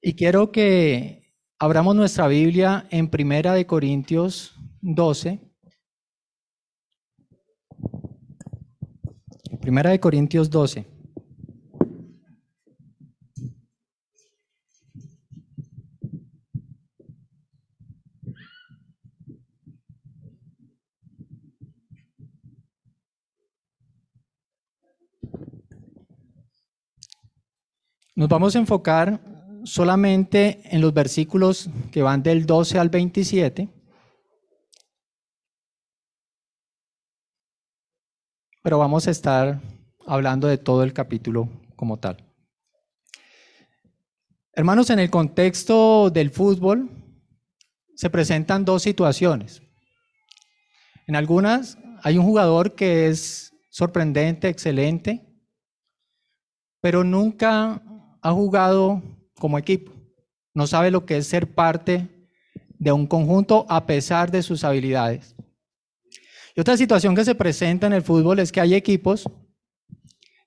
Y quiero que abramos nuestra Biblia en Primera de Corintios 12. Primera de Corintios 12. Nos vamos a enfocar solamente en los versículos que van del 12 al 27. Pero vamos a estar hablando de todo el capítulo como tal. Hermanos, en el contexto del fútbol se presentan dos situaciones. En algunas hay un jugador que es sorprendente, excelente, pero nunca ha jugado como equipo. No sabe lo que es ser parte de un conjunto a pesar de sus habilidades. Y otra situación que se presenta en el fútbol es que hay equipos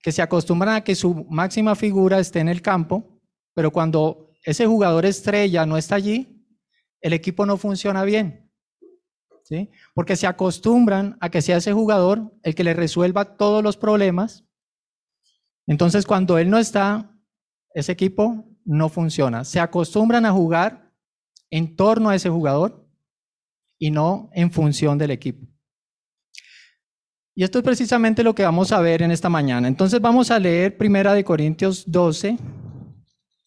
que se acostumbran a que su máxima figura esté en el campo, pero cuando ese jugador estrella no está allí, el equipo no funciona bien. ¿sí? Porque se acostumbran a que sea ese jugador el que le resuelva todos los problemas. Entonces, cuando él no está, ese equipo no funciona. Se acostumbran a jugar en torno a ese jugador y no en función del equipo. Y esto es precisamente lo que vamos a ver en esta mañana. Entonces vamos a leer Primera de Corintios 12,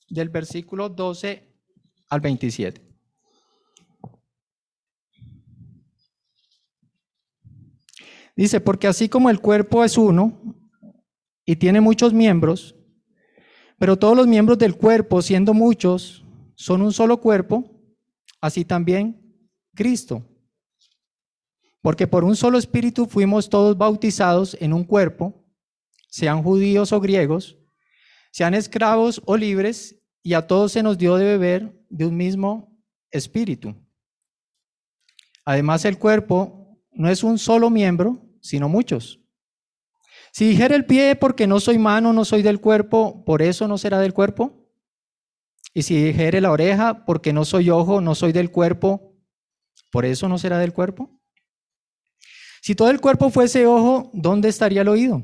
del versículo 12 al 27. Dice, porque así como el cuerpo es uno y tiene muchos miembros, pero todos los miembros del cuerpo, siendo muchos, son un solo cuerpo, así también Cristo. Porque por un solo espíritu fuimos todos bautizados en un cuerpo, sean judíos o griegos, sean esclavos o libres, y a todos se nos dio de beber de un mismo espíritu. Además, el cuerpo no es un solo miembro, sino muchos. Si dijera el pie, porque no soy mano, no soy del cuerpo, por eso no será del cuerpo. Y si dijere la oreja, porque no soy ojo, no soy del cuerpo, por eso no será del cuerpo. Si todo el cuerpo fuese ojo, ¿dónde estaría el oído?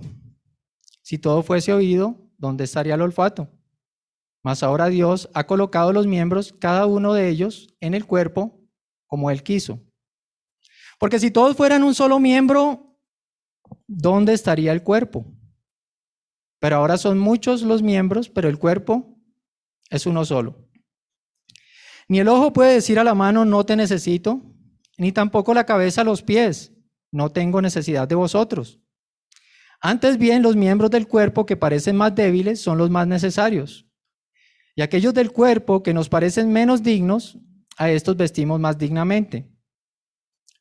Si todo fuese oído, ¿dónde estaría el olfato? Mas ahora Dios ha colocado los miembros, cada uno de ellos, en el cuerpo como Él quiso. Porque si todos fueran un solo miembro, ¿dónde estaría el cuerpo? Pero ahora son muchos los miembros, pero el cuerpo es uno solo. Ni el ojo puede decir a la mano, no te necesito, ni tampoco la cabeza a los pies, no tengo necesidad de vosotros. Antes bien, los miembros del cuerpo que parecen más débiles son los más necesarios. Y aquellos del cuerpo que nos parecen menos dignos, a estos vestimos más dignamente.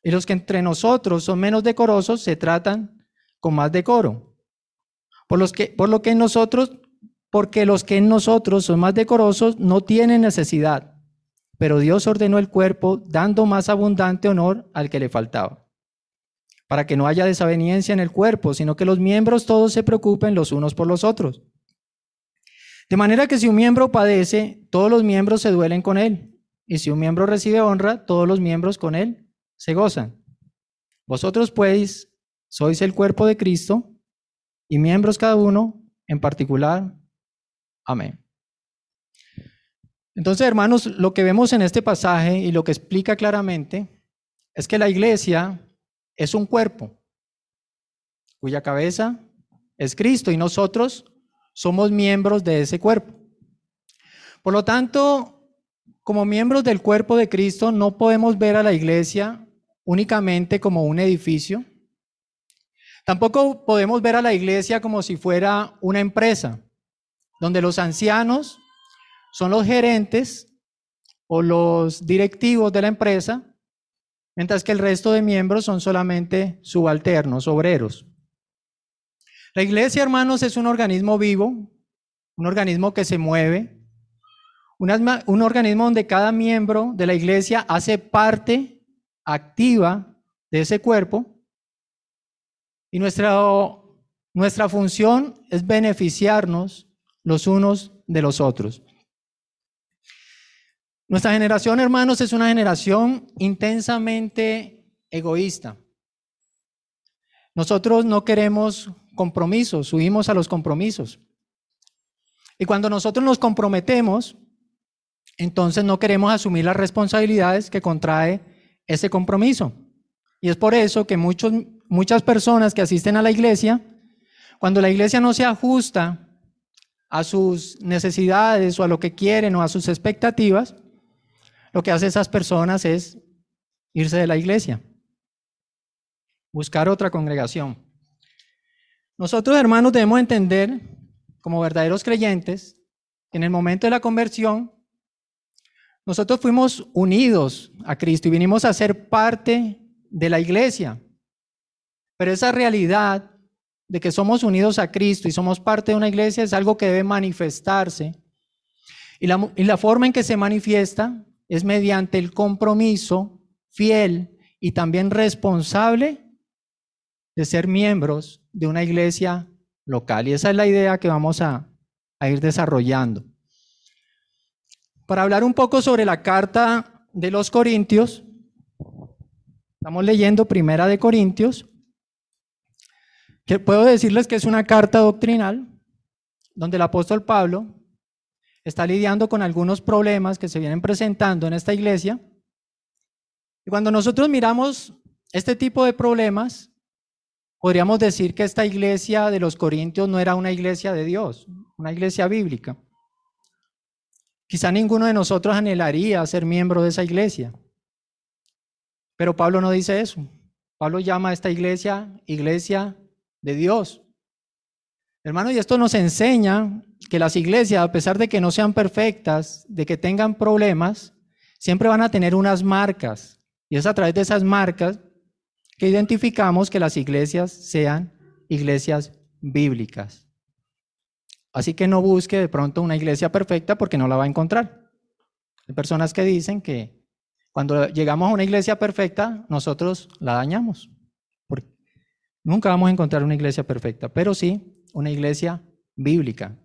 Y los que entre nosotros son menos decorosos se tratan con más decoro. Por, los que, por lo que nosotros, porque los que en nosotros son más decorosos no tienen necesidad, pero Dios ordenó el cuerpo dando más abundante honor al que le faltaba, para que no haya desaveniencia en el cuerpo, sino que los miembros todos se preocupen los unos por los otros. De manera que si un miembro padece, todos los miembros se duelen con él, y si un miembro recibe honra, todos los miembros con él se gozan. Vosotros pues sois el cuerpo de Cristo y miembros cada uno en particular. Amén. Entonces, hermanos, lo que vemos en este pasaje y lo que explica claramente es que la iglesia es un cuerpo cuya cabeza es Cristo y nosotros somos miembros de ese cuerpo. Por lo tanto, como miembros del cuerpo de Cristo, no podemos ver a la iglesia únicamente como un edificio, Tampoco podemos ver a la iglesia como si fuera una empresa, donde los ancianos son los gerentes o los directivos de la empresa, mientras que el resto de miembros son solamente subalternos, obreros. La iglesia, hermanos, es un organismo vivo, un organismo que se mueve, un, organismo donde cada miembro de la iglesia hace parte activa de ese cuerpo y nuestra, nuestra función es beneficiarnos los unos de los otros. Nuestra generación, hermanos, es una generación intensamente egoísta. Nosotros no queremos compromisos, huimos a los compromisos. Y cuando nosotros nos comprometemos, entonces no queremos asumir las responsabilidades que contrae ese compromiso. Y es por eso que muchos, muchas personas que asisten a la iglesia, cuando la iglesia no se ajusta a sus necesidades o a lo que quieren o a sus expectativas, lo que hace esas personas es irse de la iglesia, buscar otra congregación. Nosotros, hermanos, debemos entender, como verdaderos creyentes, que en el momento de la conversión, nosotros fuimos unidos a Cristo y vinimos a ser parte de la iglesia. Pero esa realidad de que somos unidos a Cristo y somos parte de una iglesia es algo que debe manifestarse. Y la, forma en que se manifiesta es mediante el compromiso fiel y también responsable de ser miembros de una iglesia local. Y esa es la idea que vamos a, ir desarrollando. Para hablar un poco sobre la carta de los Corintios, estamos leyendo Primera de Corintios, que puedo decirles que es una carta doctrinal donde el apóstol Pablo está lidiando con algunos problemas que se vienen presentando en esta iglesia. Y cuando nosotros miramos este tipo de problemas, podríamos decir que esta iglesia de los Corintios no era una iglesia de Dios, una iglesia bíblica. Quizá ninguno de nosotros anhelaría ser miembro de esa iglesia. Pero Pablo no dice eso. Pablo llama a esta iglesia iglesia de Dios. Hermano, y esto nos enseña que las iglesias, a pesar de que no sean perfectas, de que tengan problemas, siempre van a tener unas marcas. Y es a través de esas marcas que identificamos que las iglesias sean iglesias bíblicas. Así que no busque de pronto una iglesia perfecta porque no la va a encontrar. Hay personas que dicen que cuando llegamos a una iglesia perfecta, nosotros la dañamos. Nunca vamos a encontrar una iglesia perfecta, pero sí una iglesia bíblica.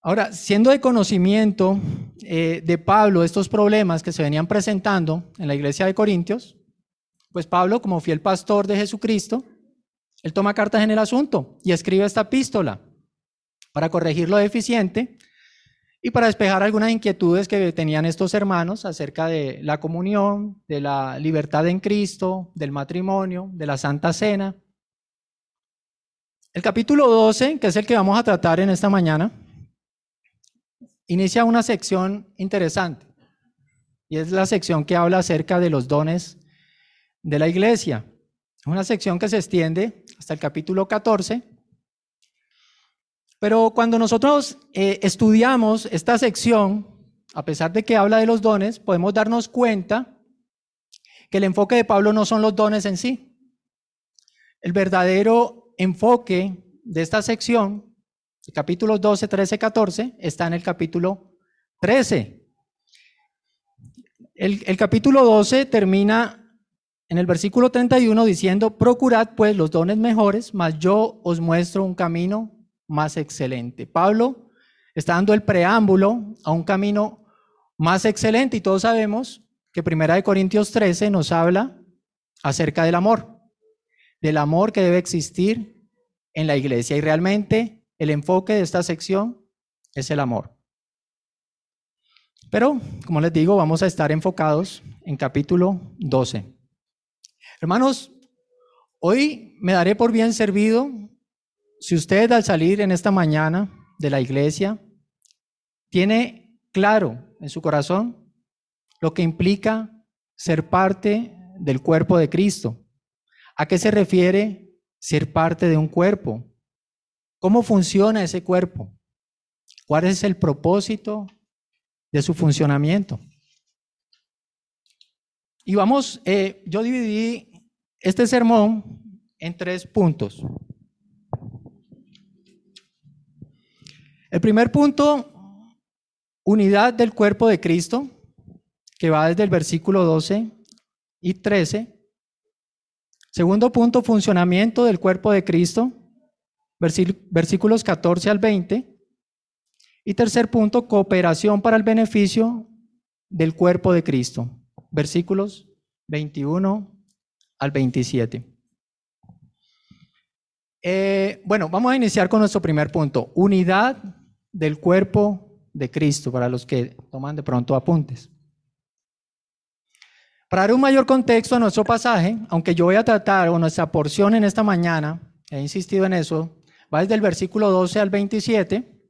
Ahora, siendo de conocimiento eh, de Pablo estos problemas que se venían presentando en la iglesia de Corintios, pues Pablo, como fiel pastor de Jesucristo, él toma cartas en el asunto y escribe esta epístola para corregir lo deficiente y para despejar algunas inquietudes que tenían estos hermanos acerca de la comunión, de la libertad en Cristo, del matrimonio, de la Santa Cena el capítulo 12, que es el que vamos a tratar en esta mañana, inicia una sección interesante. Y es la sección que habla acerca de los dones de la iglesia. Es una sección que se extiende hasta el capítulo 14. Pero cuando nosotros eh, estudiamos esta sección, a pesar de que habla de los dones, podemos darnos cuenta que el enfoque de Pablo no son los dones en sí. El verdadero enfoque de esta sección, capítulos 12, 13, 14, está en el capítulo 13. El, capítulo 12 termina en el versículo 31 diciendo, procurad pues los dones mejores, mas yo os muestro un camino más excelente. Pablo está dando el preámbulo a un camino más excelente y todos sabemos que Primera de Corintios 13 nos habla acerca del amor del amor que debe existir en la iglesia. Y realmente el enfoque de esta sección es el amor. Pero, como les digo, vamos a estar enfocados en capítulo 12. Hermanos, hoy me daré por bien servido si usted al salir en esta mañana de la iglesia tiene claro en su corazón lo que implica ser parte del cuerpo de Cristo. ¿A qué se refiere ser parte de un cuerpo? ¿Cómo funciona ese cuerpo? ¿Cuál es el propósito de su funcionamiento? Y vamos, eh, yo dividí este sermón en tres puntos. El primer punto, unidad del cuerpo de Cristo, que va desde el versículo 12 y 13 Segundo punto, funcionamiento del cuerpo de Cristo, versículos 14 al 20. Y tercer punto, cooperación para el beneficio del cuerpo de Cristo. Versículos 21 al 27. Eh, bueno, vamos a iniciar con nuestro primer punto. Unidad del cuerpo de Cristo, para los que toman de pronto apuntes. Para dar un mayor contexto a nuestro pasaje, aunque yo voy a tratar, o nuestra porción en esta mañana, he insistido en eso, va desde el versículo 12 al 27.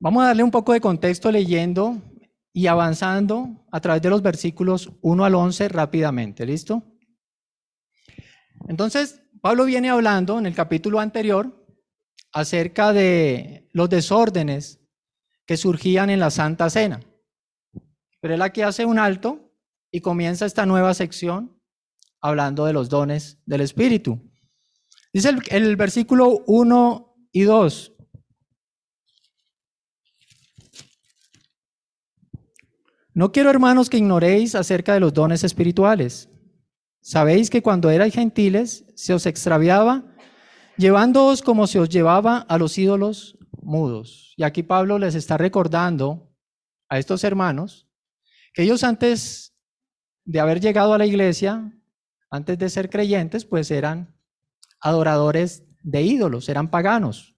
Vamos a darle un poco de contexto leyendo y avanzando a través de los versículos 1 al 11 rápidamente. ¿Listo? Entonces, Pablo viene hablando en el capítulo anterior acerca de los desórdenes que surgían en la Santa Cena. Pero él aquí hace un alto y comienza esta nueva sección hablando de los dones del Espíritu. Dice el, versículo 1 y 2. No quiero, hermanos, que ignoréis acerca de los dones espirituales. Sabéis que cuando erais gentiles se os extraviaba, llevándoos como se os llevaba a los ídolos mudos. Y aquí Pablo les está recordando a estos hermanos que ellos antes de haber llegado a la iglesia, antes de ser creyentes, pues eran adoradores de ídolos, eran paganos.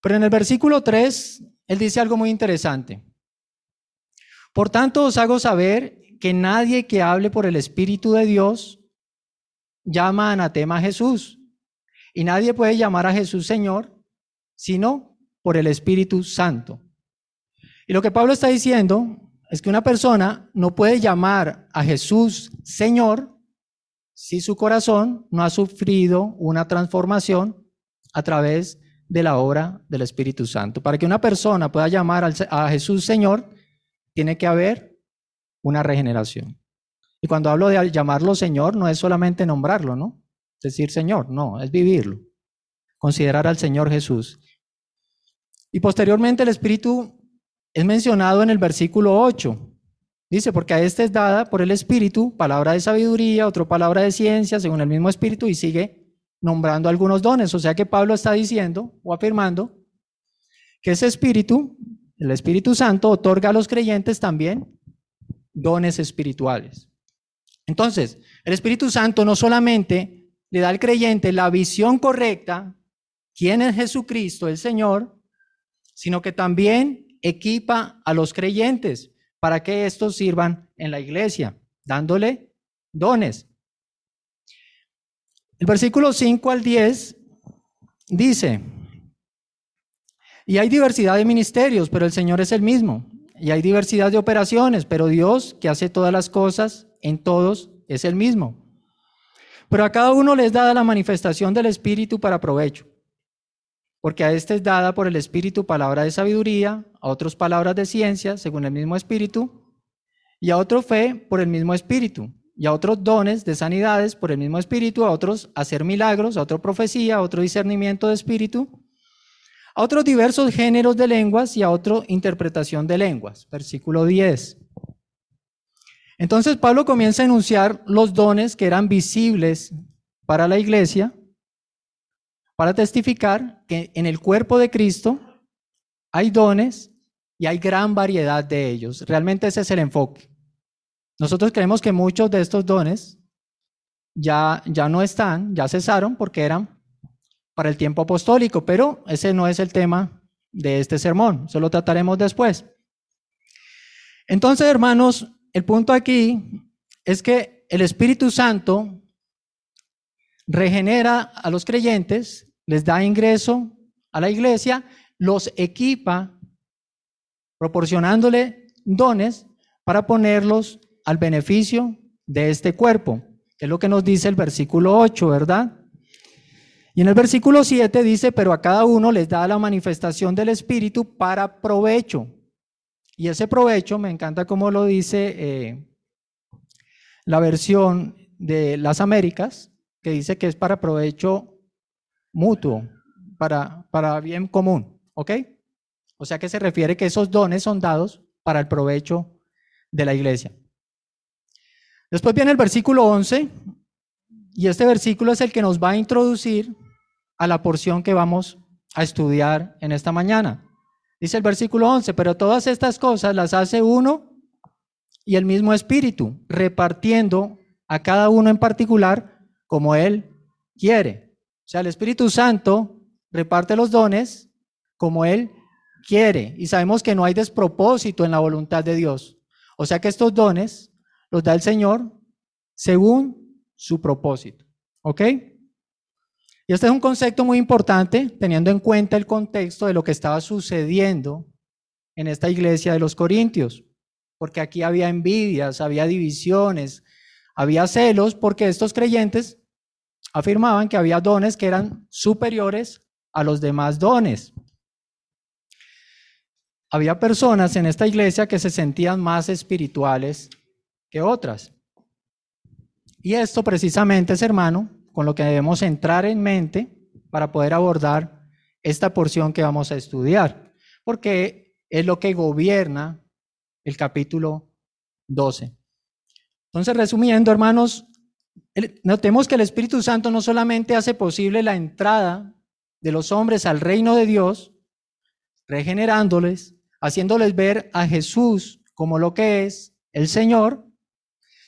Pero en el versículo 3, él dice algo muy interesante. Por tanto, os hago saber que nadie que hable por el Espíritu de Dios llama anatema a Jesús. Y nadie puede llamar a Jesús Señor, sino por el Espíritu Santo. Y lo que Pablo está diciendo es que una persona no puede llamar a Jesús Señor si su corazón no ha sufrido una transformación a través de la obra del Espíritu Santo. Para que una persona pueda llamar a Jesús Señor, tiene que haber una regeneración. Y cuando hablo de llamarlo Señor, no es solamente nombrarlo, ¿no? Decir Señor, no, es vivirlo. Considerar al Señor Jesús. Y posteriormente el Espíritu es mencionado en el versículo 8. Dice, porque a este es dada por el Espíritu palabra de sabiduría, otra palabra de ciencia, según el mismo Espíritu, y sigue nombrando algunos dones. O sea que Pablo está diciendo o afirmando que ese Espíritu el Espíritu Santo otorga a los creyentes también dones espirituales. Entonces, el Espíritu Santo no solamente le da al creyente la visión correcta, quién es Jesucristo, el Señor, sino que también equipa a los creyentes para que estos sirvan en la iglesia, dándole dones. El versículo 5 al 10 dice, y hay diversidad de ministerios, pero el Señor es el mismo. Y hay diversidad de operaciones, pero Dios, que hace todas las cosas en todos, es el mismo. Pero a cada uno les da la manifestación del Espíritu para provecho. Porque a este es dada por el Espíritu palabra de sabiduría, a otros palabras de ciencia, según el mismo Espíritu, y a otro fe por el mismo Espíritu, y a otros dones de sanidades por el mismo Espíritu, a otros hacer milagros, a otro profecía, a otro discernimiento de Espíritu a otros diversos géneros de lenguas y a otra interpretación de lenguas. Versículo 10. Entonces Pablo comienza a enunciar los dones que eran visibles para la iglesia para testificar que en el cuerpo de Cristo hay dones y hay gran variedad de ellos. Realmente ese es el enfoque. Nosotros creemos que muchos de estos dones ya, ya no están, ya cesaron porque eran para el tiempo apostólico, pero ese no es el tema de este sermón, eso lo trataremos después. Entonces, hermanos, el punto aquí es que el Espíritu Santo regenera a los creyentes, les da ingreso a la iglesia, los equipa proporcionándole dones para ponerlos al beneficio de este cuerpo. Es lo que nos dice el versículo 8, ¿verdad? Y en el versículo 7 dice, pero a cada uno les da la manifestación del Espíritu para provecho. Y ese provecho, me encanta como lo dice eh, la versión de las Américas, que dice que es para provecho mutuo, para, para bien común. ¿Ok? O sea que se refiere que esos dones son dados para el provecho de la iglesia. Después viene el versículo 11, y este versículo es el que nos va a introducir a la porción que vamos a estudiar en esta mañana. Dice el versículo 11, pero todas estas cosas las hace uno y el mismo Espíritu, repartiendo a cada uno en particular como Él quiere. O sea, el Espíritu Santo reparte los dones como Él quiere. Y sabemos que no hay despropósito en la voluntad de Dios. O sea que estos dones los da el Señor según su propósito. ¿Ok? Y este es un concepto muy importante, teniendo en cuenta el contexto de lo que estaba sucediendo en esta iglesia de los Corintios, porque aquí había envidias, había divisiones, había celos, porque estos creyentes afirmaban que había dones que eran superiores a los demás dones. Había personas en esta iglesia que se sentían más espirituales que otras. Y esto precisamente es, hermano, con lo que debemos entrar en mente para poder abordar esta porción que vamos a estudiar, porque es lo que gobierna el capítulo 12. Entonces, resumiendo, hermanos, notemos que el Espíritu Santo no solamente hace posible la entrada de los hombres al reino de Dios, regenerándoles, haciéndoles ver a Jesús como lo que es el Señor,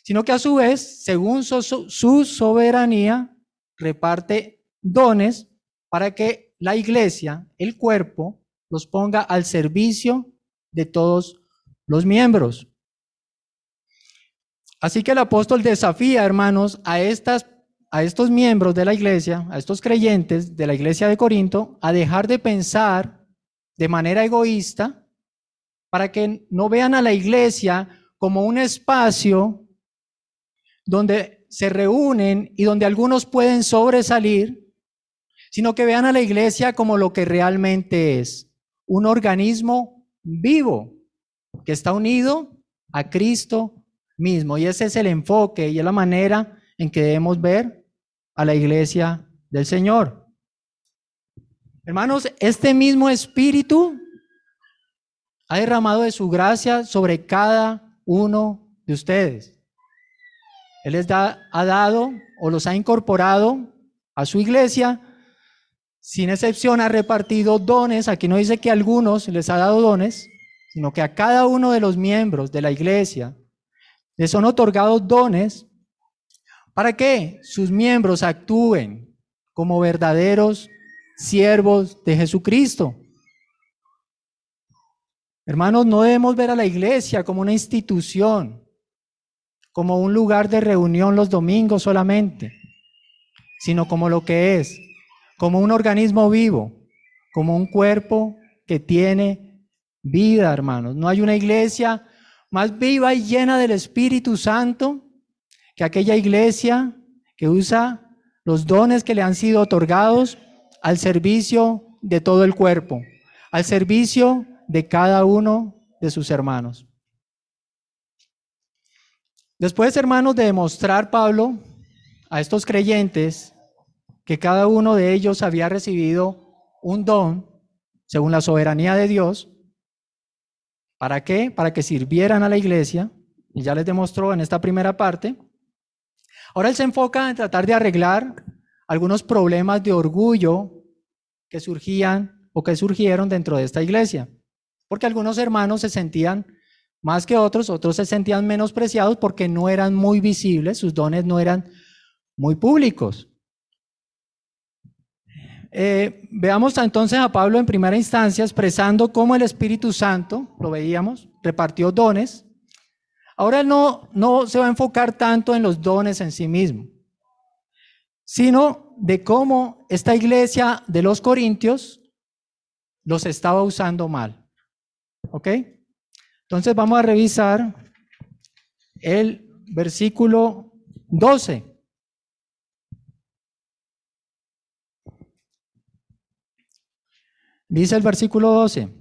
sino que a su vez, según su, soberanía, reparte dones para que la iglesia, el cuerpo, los ponga al servicio de todos los miembros. Así que el apóstol desafía, hermanos, a, estas, a estos miembros de la iglesia, a estos creyentes de la iglesia de Corinto, a dejar de pensar de manera egoísta para que no vean a la iglesia como un espacio donde se reúnen y donde algunos pueden sobresalir, sino que vean a la iglesia como lo que realmente es, un organismo vivo que está unido a Cristo mismo. Y ese es el enfoque y es la manera en que debemos ver a la iglesia del Señor. Hermanos, este mismo espíritu ha derramado de su gracia sobre cada uno de ustedes. Él les ha dado o los ha incorporado a su iglesia. Sin excepción ha repartido dones. Aquí no dice que a algunos les ha dado dones, sino que a cada uno de los miembros de la iglesia les son otorgados dones para que sus miembros actúen como verdaderos siervos de Jesucristo. Hermanos, no debemos ver a la iglesia como una institución, como un lugar de reunión los domingos solamente, sino como lo que es, como un organismo vivo, como un cuerpo que tiene vida, hermanos. No hay una iglesia más viva y llena del Espíritu Santo que aquella iglesia que usa los dones que le han sido otorgados al servicio de todo el cuerpo, al servicio de cada uno de sus hermanos. Después, hermanos, de demostrar Pablo a estos creyentes que cada uno de ellos había recibido un don según la soberanía de Dios, ¿para qué? Para que sirvieran a la iglesia, y ya les demostró en esta primera parte. Ahora él se enfoca en tratar de arreglar algunos problemas de orgullo que surgían o que surgieron dentro de esta iglesia, porque algunos hermanos se sentían más que otros, otros se sentían menospreciados porque no eran muy visibles, sus dones no eran muy públicos. Eh, veamos entonces a Pablo en primera instancia expresando cómo el Espíritu Santo, lo veíamos, repartió dones. Ahora no, no se va a enfocar tanto en los dones en sí mismo, sino de cómo esta iglesia de los Corintios los estaba usando mal. ¿Ok? Entonces vamos a revisar el versículo 12. Dice el versículo 12.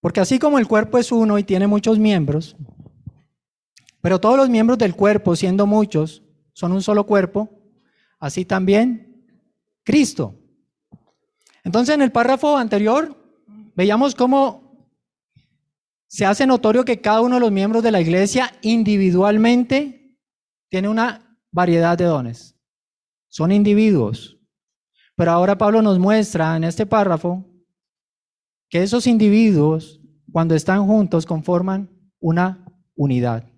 Porque así como el cuerpo es uno y tiene muchos miembros, pero todos los miembros del cuerpo, siendo muchos, son un solo cuerpo, así también Cristo. Entonces en el párrafo anterior veíamos cómo se hace notorio que cada uno de los miembros de la iglesia individualmente tiene una variedad de dones. Son individuos. Pero ahora Pablo nos muestra en este párrafo que esos individuos, cuando están juntos, conforman una unidad.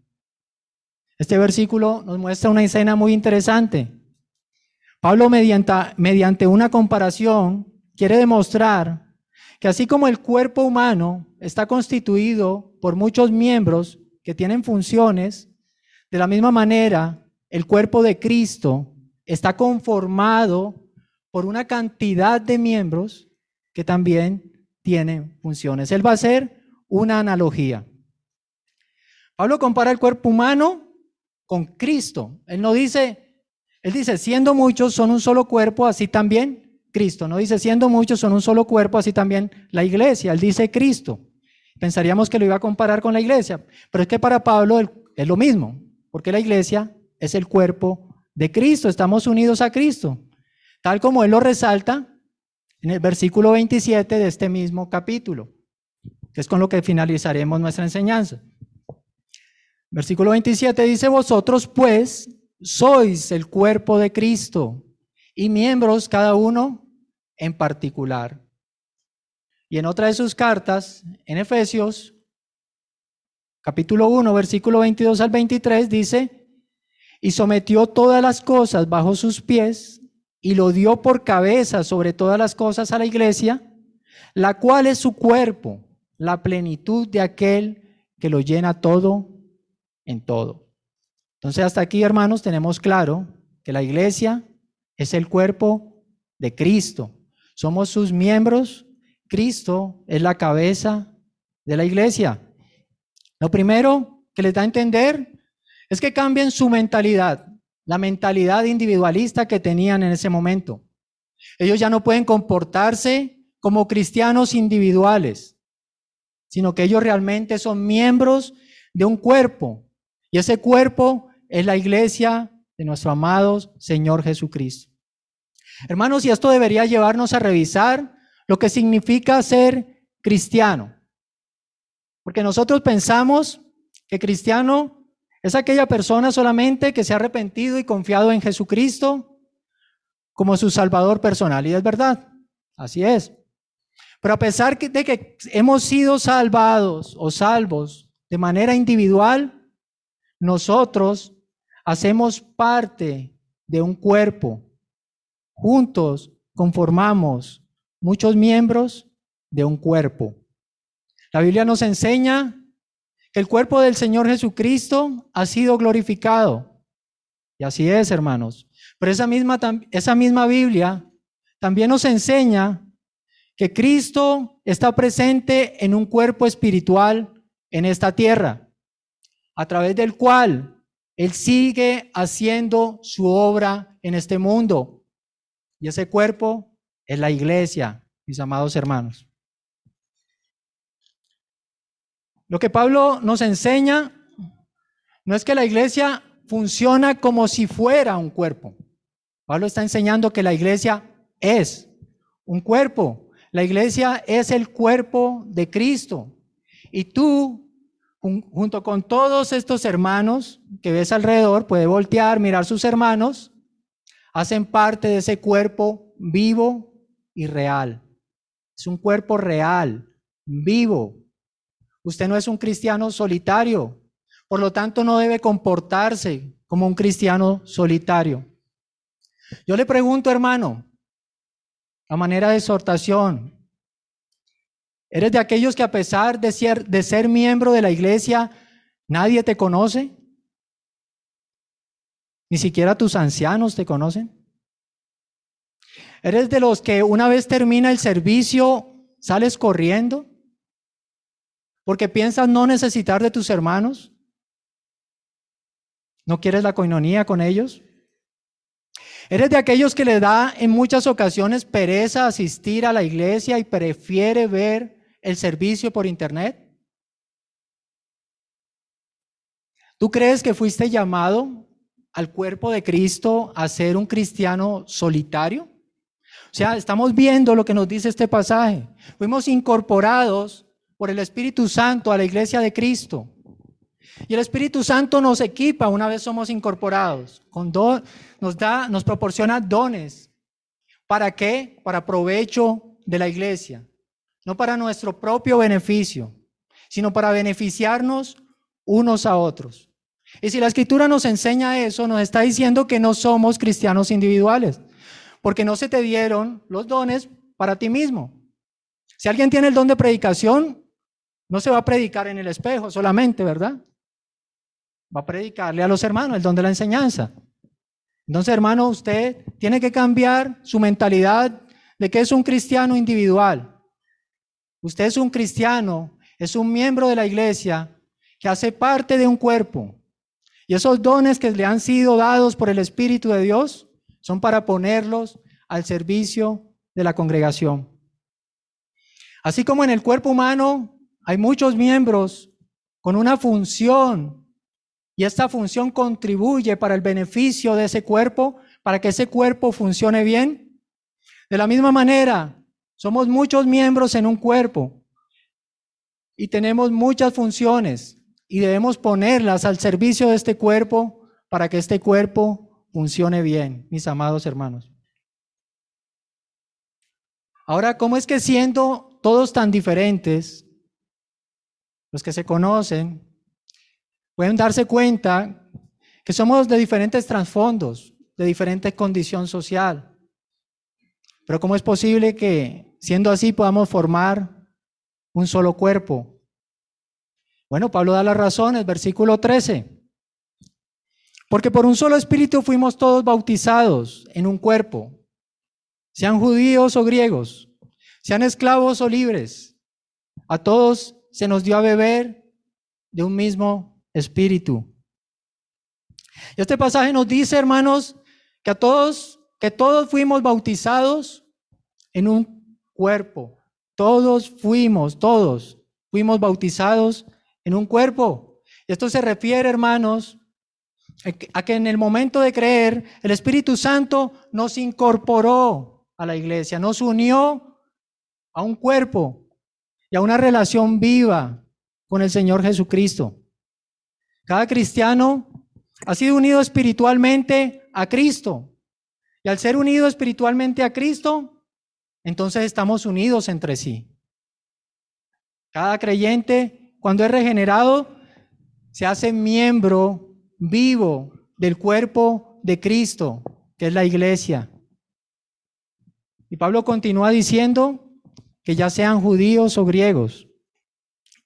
Este versículo nos muestra una escena muy interesante. Pablo, mediante, mediante una comparación, quiere demostrar que así como el cuerpo humano está constituido por muchos miembros que tienen funciones, de la misma manera, el cuerpo de Cristo está conformado por una cantidad de miembros que también tienen funciones. Él va a hacer una analogía. Pablo compara el cuerpo humano con Cristo. Él no dice, él dice, siendo muchos son un solo cuerpo, así también Cristo. No dice, siendo muchos son un solo cuerpo, así también la iglesia. Él dice Cristo. Pensaríamos que lo iba a comparar con la iglesia, pero es que para Pablo es lo mismo, porque la iglesia es el cuerpo de Cristo, estamos unidos a Cristo, tal como él lo resalta en el versículo 27 de este mismo capítulo, que es con lo que finalizaremos nuestra enseñanza. Versículo 27 dice, vosotros pues sois el cuerpo de Cristo y miembros cada uno en particular. Y en otra de sus cartas, en Efesios, capítulo 1, versículo 22 al 23, dice, y sometió todas las cosas bajo sus pies y lo dio por cabeza sobre todas las cosas a la iglesia, la cual es su cuerpo, la plenitud de aquel que lo llena todo en todo. Entonces hasta aquí, hermanos, tenemos claro que la iglesia es el cuerpo de Cristo. Somos sus miembros. Cristo es la cabeza de la iglesia. Lo primero que les da a entender es que cambien su mentalidad, la mentalidad individualista que tenían en ese momento. Ellos ya no pueden comportarse como cristianos individuales, sino que ellos realmente son miembros de un cuerpo, y ese cuerpo es la iglesia de nuestro amado Señor Jesucristo. Hermanos, y esto debería llevarnos a revisar lo que significa ser cristiano. Porque nosotros pensamos que cristiano es aquella persona solamente que se ha arrepentido y confiado en Jesucristo como su salvador personal. Y es verdad, así es. Pero a pesar de que hemos sido salvados o salvos de manera individual, nosotros hacemos parte de un cuerpo. Juntos conformamos muchos miembros de un cuerpo. La Biblia nos enseña que el cuerpo del Señor Jesucristo ha sido glorificado. Y así es, hermanos. Pero esa misma, esa misma Biblia también nos enseña que Cristo está presente en un cuerpo espiritual en esta tierra a través del cual Él sigue haciendo su obra en este mundo. Y ese cuerpo es la iglesia, mis amados hermanos. Lo que Pablo nos enseña no es que la iglesia funciona como si fuera un cuerpo. Pablo está enseñando que la iglesia es un cuerpo. La iglesia es el cuerpo de Cristo. Y tú junto con todos estos hermanos que ves alrededor, puede voltear, mirar sus hermanos, hacen parte de ese cuerpo vivo y real. Es un cuerpo real, vivo. Usted no es un cristiano solitario, por lo tanto no debe comportarse como un cristiano solitario. Yo le pregunto, hermano, a manera de exhortación, ¿Eres de aquellos que a pesar de ser, de ser miembro de la iglesia, nadie te conoce? Ni siquiera tus ancianos te conocen. ¿Eres de los que una vez termina el servicio sales corriendo? Porque piensas no necesitar de tus hermanos. ¿No quieres la coinonía con ellos? ¿Eres de aquellos que le da en muchas ocasiones pereza asistir a la iglesia y prefiere ver el servicio por internet? ¿Tú crees que fuiste llamado al cuerpo de Cristo a ser un cristiano solitario? O sea, estamos viendo lo que nos dice este pasaje. Fuimos incorporados por el Espíritu Santo a la iglesia de Cristo. Y el Espíritu Santo nos equipa una vez somos incorporados. Con nos da, nos proporciona dones. ¿Para qué? Para provecho de la iglesia, no para nuestro propio beneficio, sino para beneficiarnos unos a otros. Y si la escritura nos enseña eso, nos está diciendo que no somos cristianos individuales, porque no se te dieron los dones para ti mismo. Si alguien tiene el don de predicación, no se va a predicar en el espejo solamente, ¿verdad? Va a predicarle a los hermanos el don de la enseñanza. Entonces, hermano, usted tiene que cambiar su mentalidad de que es un cristiano individual. Usted es un cristiano, es un miembro de la iglesia que hace parte de un cuerpo. Y esos dones que le han sido dados por el Espíritu de Dios son para ponerlos al servicio de la congregación. Así como en el cuerpo humano hay muchos miembros con una función y esta función contribuye para el beneficio de ese cuerpo, para que ese cuerpo funcione bien. De la misma manera, somos muchos miembros en un cuerpo y tenemos muchas funciones y debemos ponerlas al servicio de este cuerpo para que este cuerpo funcione bien, mis amados hermanos. Ahora, ¿cómo es que siendo todos tan diferentes, los que se conocen, pueden darse cuenta que somos de diferentes trasfondos, de diferente condición social? Pero ¿cómo es posible que siendo así podamos formar un solo cuerpo? Bueno, Pablo da las razones, versículo 13. Porque por un solo espíritu fuimos todos bautizados en un cuerpo, sean judíos o griegos, sean esclavos o libres. A todos se nos dio a beber de un mismo espíritu. Y este pasaje nos dice, hermanos, que a todos, que todos fuimos bautizados en un cuerpo. Todos fuimos, todos fuimos bautizados en un cuerpo. Esto se refiere, hermanos, a que en el momento de creer, el Espíritu Santo nos incorporó a la iglesia, nos unió a un cuerpo y a una relación viva con el Señor Jesucristo. Cada cristiano ha sido unido espiritualmente a Cristo. Y al ser unido espiritualmente a Cristo, entonces estamos unidos entre sí. Cada creyente cuando es regenerado, se hace miembro vivo del cuerpo de Cristo, que es la iglesia. Y Pablo continúa diciendo que ya sean judíos o griegos.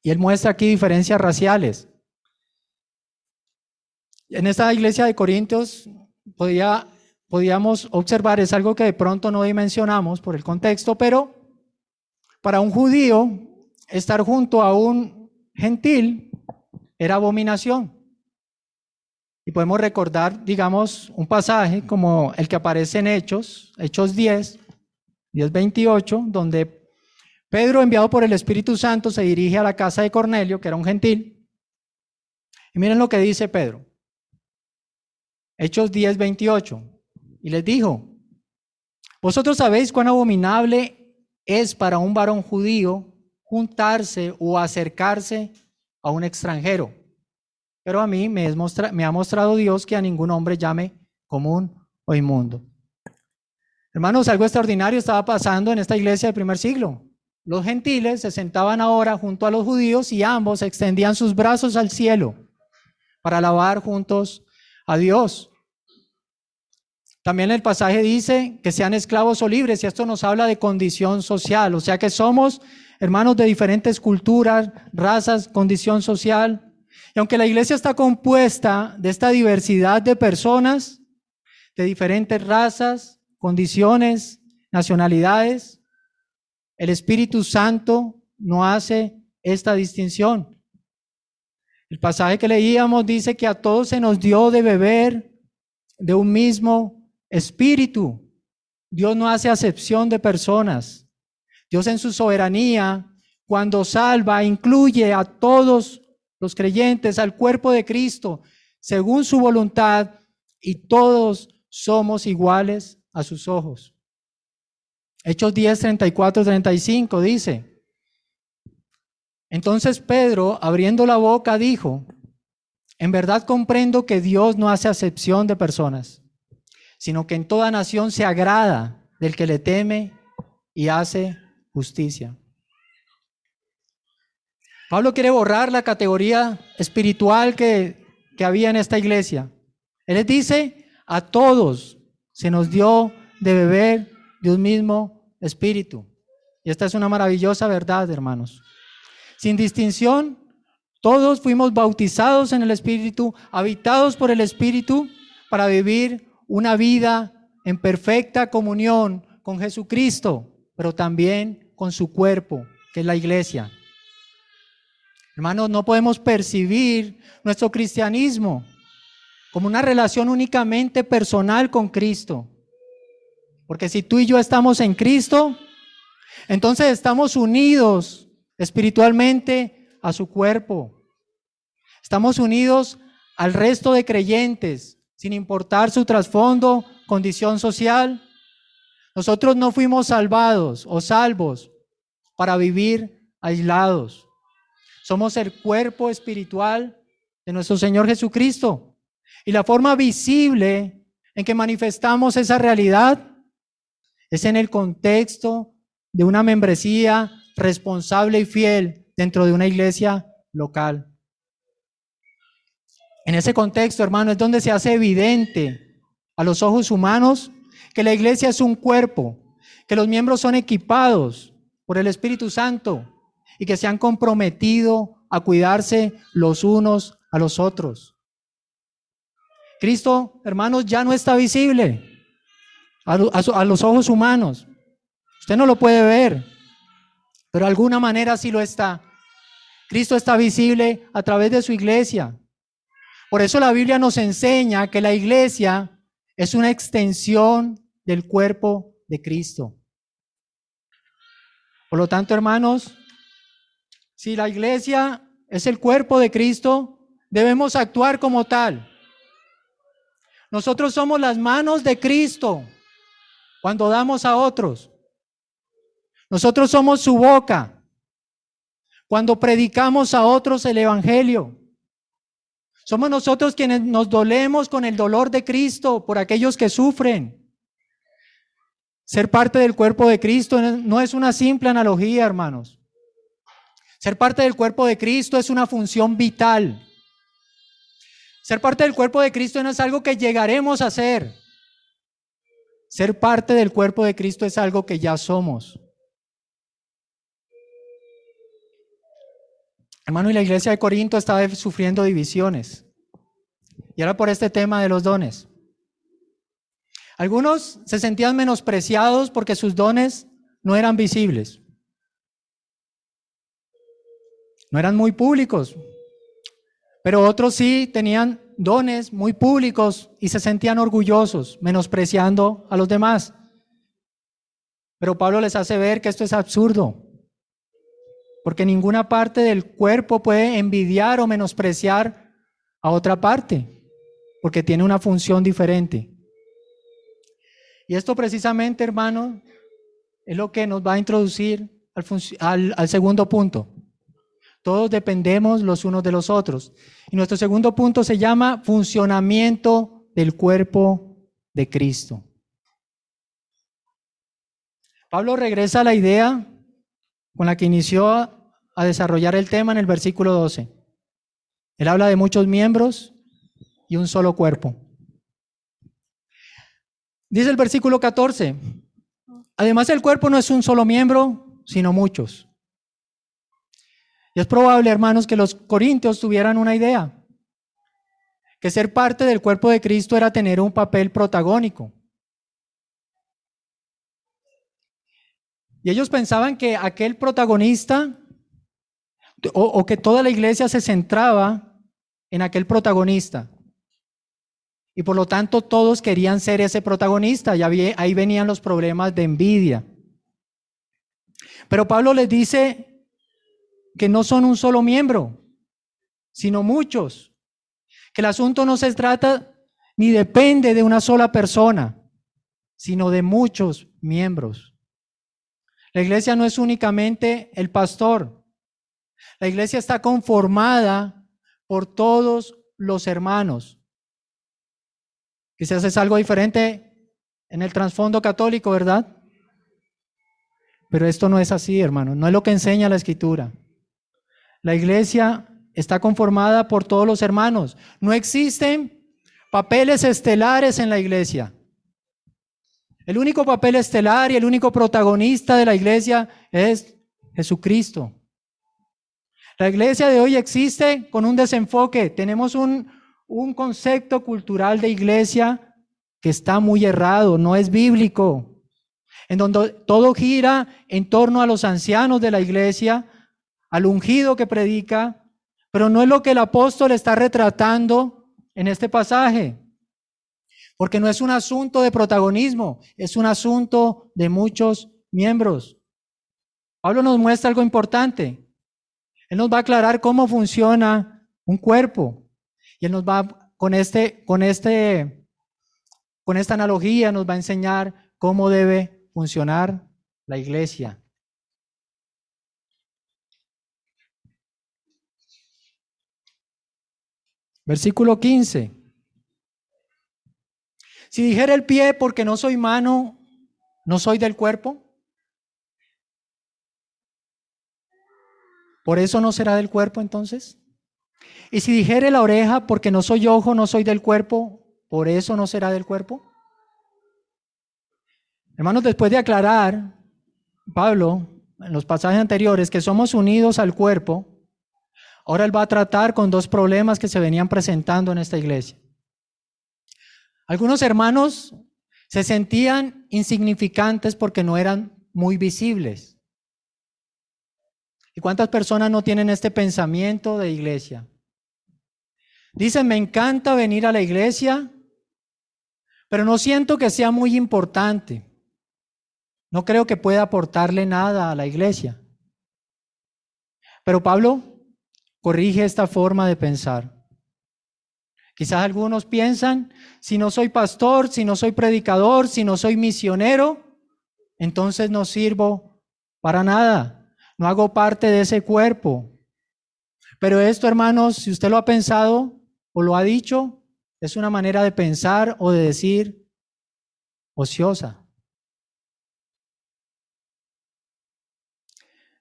Y él muestra aquí diferencias raciales. En esta iglesia de Corintios podía, podíamos observar, es algo que de pronto no dimensionamos por el contexto, pero para un judío estar junto a un gentil era abominación. Y podemos recordar, digamos, un pasaje como el que aparece en Hechos, Hechos 10, 10, 28, donde Pedro, enviado por el Espíritu Santo, se dirige a la casa de Cornelio, que era un gentil. Y miren lo que dice Pedro. Hechos 10, 28. Y les dijo, vosotros sabéis cuán abominable es para un varón judío juntarse o acercarse a un extranjero. Pero a mí me, ha mostrado Dios que a ningún hombre llame común o inmundo. Hermanos, algo extraordinario estaba pasando en esta iglesia del primer siglo. Los gentiles se sentaban ahora junto a los judíos y ambos extendían sus brazos al cielo para alabar juntos a Dios. También el pasaje dice que sean esclavos o libres y esto nos habla de condición social, o sea que somos hermanos de diferentes culturas, razas, condición social. Y aunque la iglesia está compuesta de esta diversidad de personas, de diferentes razas, condiciones, nacionalidades, el Espíritu Santo no hace esta distinción. El pasaje que leíamos dice que a todos se nos dio de beber de un mismo espíritu. Dios no hace acepción de personas. Dios en su soberanía, cuando salva, incluye a todos los creyentes, al cuerpo de Cristo, según su voluntad, y todos somos iguales a sus ojos. Hechos 10, 34, 35 dice, entonces Pedro, abriendo la boca, dijo, en verdad comprendo que Dios no hace acepción de personas, sino que en toda nación se agrada del que le teme y hace justicia. Pablo quiere borrar la categoría espiritual que, que había en esta iglesia. Él les dice, a todos se nos dio de beber de un mismo espíritu. Y esta es una maravillosa verdad, hermanos. Sin distinción, todos fuimos bautizados en el Espíritu, habitados por el Espíritu, para vivir una vida en perfecta comunión con Jesucristo, pero también con su cuerpo, que es la iglesia. Hermanos, no podemos percibir nuestro cristianismo como una relación únicamente personal con Cristo. Porque si tú y yo estamos en Cristo, entonces estamos unidos espiritualmente a su cuerpo. Estamos unidos al resto de creyentes, sin importar su trasfondo, condición social. Nosotros no fuimos salvados o salvos para vivir aislados. Somos el cuerpo espiritual de nuestro Señor Jesucristo. Y la forma visible en que manifestamos esa realidad es en el contexto de una membresía responsable y fiel dentro de una iglesia local. En ese contexto, hermano, es donde se hace evidente a los ojos humanos que la iglesia es un cuerpo, que los miembros son equipados por el Espíritu Santo y que se han comprometido a cuidarse los unos a los otros. Cristo, hermanos, ya no está visible a, los ojos humanos. Usted no lo puede ver, pero de alguna manera sí lo está. Cristo está visible a través de su iglesia. Por eso la Biblia nos enseña que la iglesia es una extensión del cuerpo de Cristo. Por lo tanto, hermanos, si la iglesia es el cuerpo de Cristo, debemos actuar como tal. Nosotros somos las manos de Cristo cuando damos a otros. Nosotros somos su boca cuando predicamos a otros el Evangelio. Somos nosotros quienes nos dolemos con el dolor de Cristo por aquellos que sufren. Ser parte del cuerpo de Cristo no es una simple analogía, hermanos. Ser parte del cuerpo de Cristo es una función vital. Ser parte del cuerpo de Cristo no es algo que llegaremos a hacer. Ser parte del cuerpo de Cristo es algo que ya somos. Hermano, y la iglesia de Corinto estaba sufriendo divisiones. Y era por este tema de los dones. Algunos se sentían menospreciados porque sus dones no eran visibles. No eran muy públicos, pero otros sí tenían dones muy públicos y se sentían orgullosos, menospreciando a los demás. Pero Pablo les hace ver que esto es absurdo, porque ninguna parte del cuerpo puede envidiar o menospreciar a otra parte, porque tiene una función diferente. Y esto precisamente, hermano, es lo que nos va a introducir al, al segundo punto. Todos dependemos los unos de los otros. Y nuestro segundo punto se llama funcionamiento del cuerpo de Cristo. Pablo regresa a la idea con la que inició a desarrollar el tema en el versículo 12. Él habla de muchos miembros y un solo cuerpo. Dice el versículo 14, además el cuerpo no es un solo miembro, sino muchos. Y es probable, hermanos, que los corintios tuvieran una idea, que ser parte del cuerpo de Cristo era tener un papel protagónico. Y ellos pensaban que aquel protagonista, o, que toda la iglesia se centraba en aquel protagonista. Y por lo tanto todos querían ser ese protagonista, y ahí venían los problemas de envidia. Pero Pablo les dice que no son un solo miembro, sino muchos. Que el asunto no se trata ni depende de una sola persona, sino de muchos miembros. La iglesia no es únicamente el pastor. La iglesia está conformada por todos los hermanos. Quizás es algo diferente en el trasfondo católico, ¿verdad? Pero esto no es así, hermano, no es lo que enseña la escritura. La iglesia está conformada por todos los hermanos. No existen papeles estelares en la iglesia. El único papel estelar y el único protagonista de la iglesia es Jesucristo. La iglesia de hoy existe con un desenfoque. Tenemos un, un concepto cultural de iglesia que está muy errado, no es bíblico, en donde todo gira en torno a los ancianos de la iglesia, al ungido que predica, pero no es lo que el apóstol está retratando en este pasaje. Porque no es un asunto de protagonismo, es un asunto de muchos miembros. Pablo nos muestra algo importante. Él nos va a aclarar cómo funciona un cuerpo. Y él nos va con este, con este, con esta analogía nos va a enseñar cómo debe funcionar la iglesia. Versículo 15. Si dijera el pie porque no soy mano, no soy del cuerpo, ¿por eso no será del cuerpo entonces? Y si dijere la oreja porque no soy ojo, no soy del cuerpo, ¿por eso no será del cuerpo? Hermanos, después de aclarar, Pablo, en los pasajes anteriores, que somos unidos al cuerpo, Ahora él va a tratar con dos problemas que se venían presentando en esta iglesia. Algunos hermanos se sentían insignificantes porque no eran muy visibles. ¿Y cuántas personas no tienen este pensamiento de iglesia? Dicen, me encanta venir a la iglesia, pero no siento que sea muy importante. No creo que pueda aportarle nada a la iglesia. Pero Pablo corrige esta forma de pensar. Quizás algunos piensan, si no soy pastor, si no soy predicador, si no soy misionero, entonces no sirvo para nada, no hago parte de ese cuerpo. Pero esto, hermanos, si usted lo ha pensado o lo ha dicho, es una manera de pensar o de decir ociosa.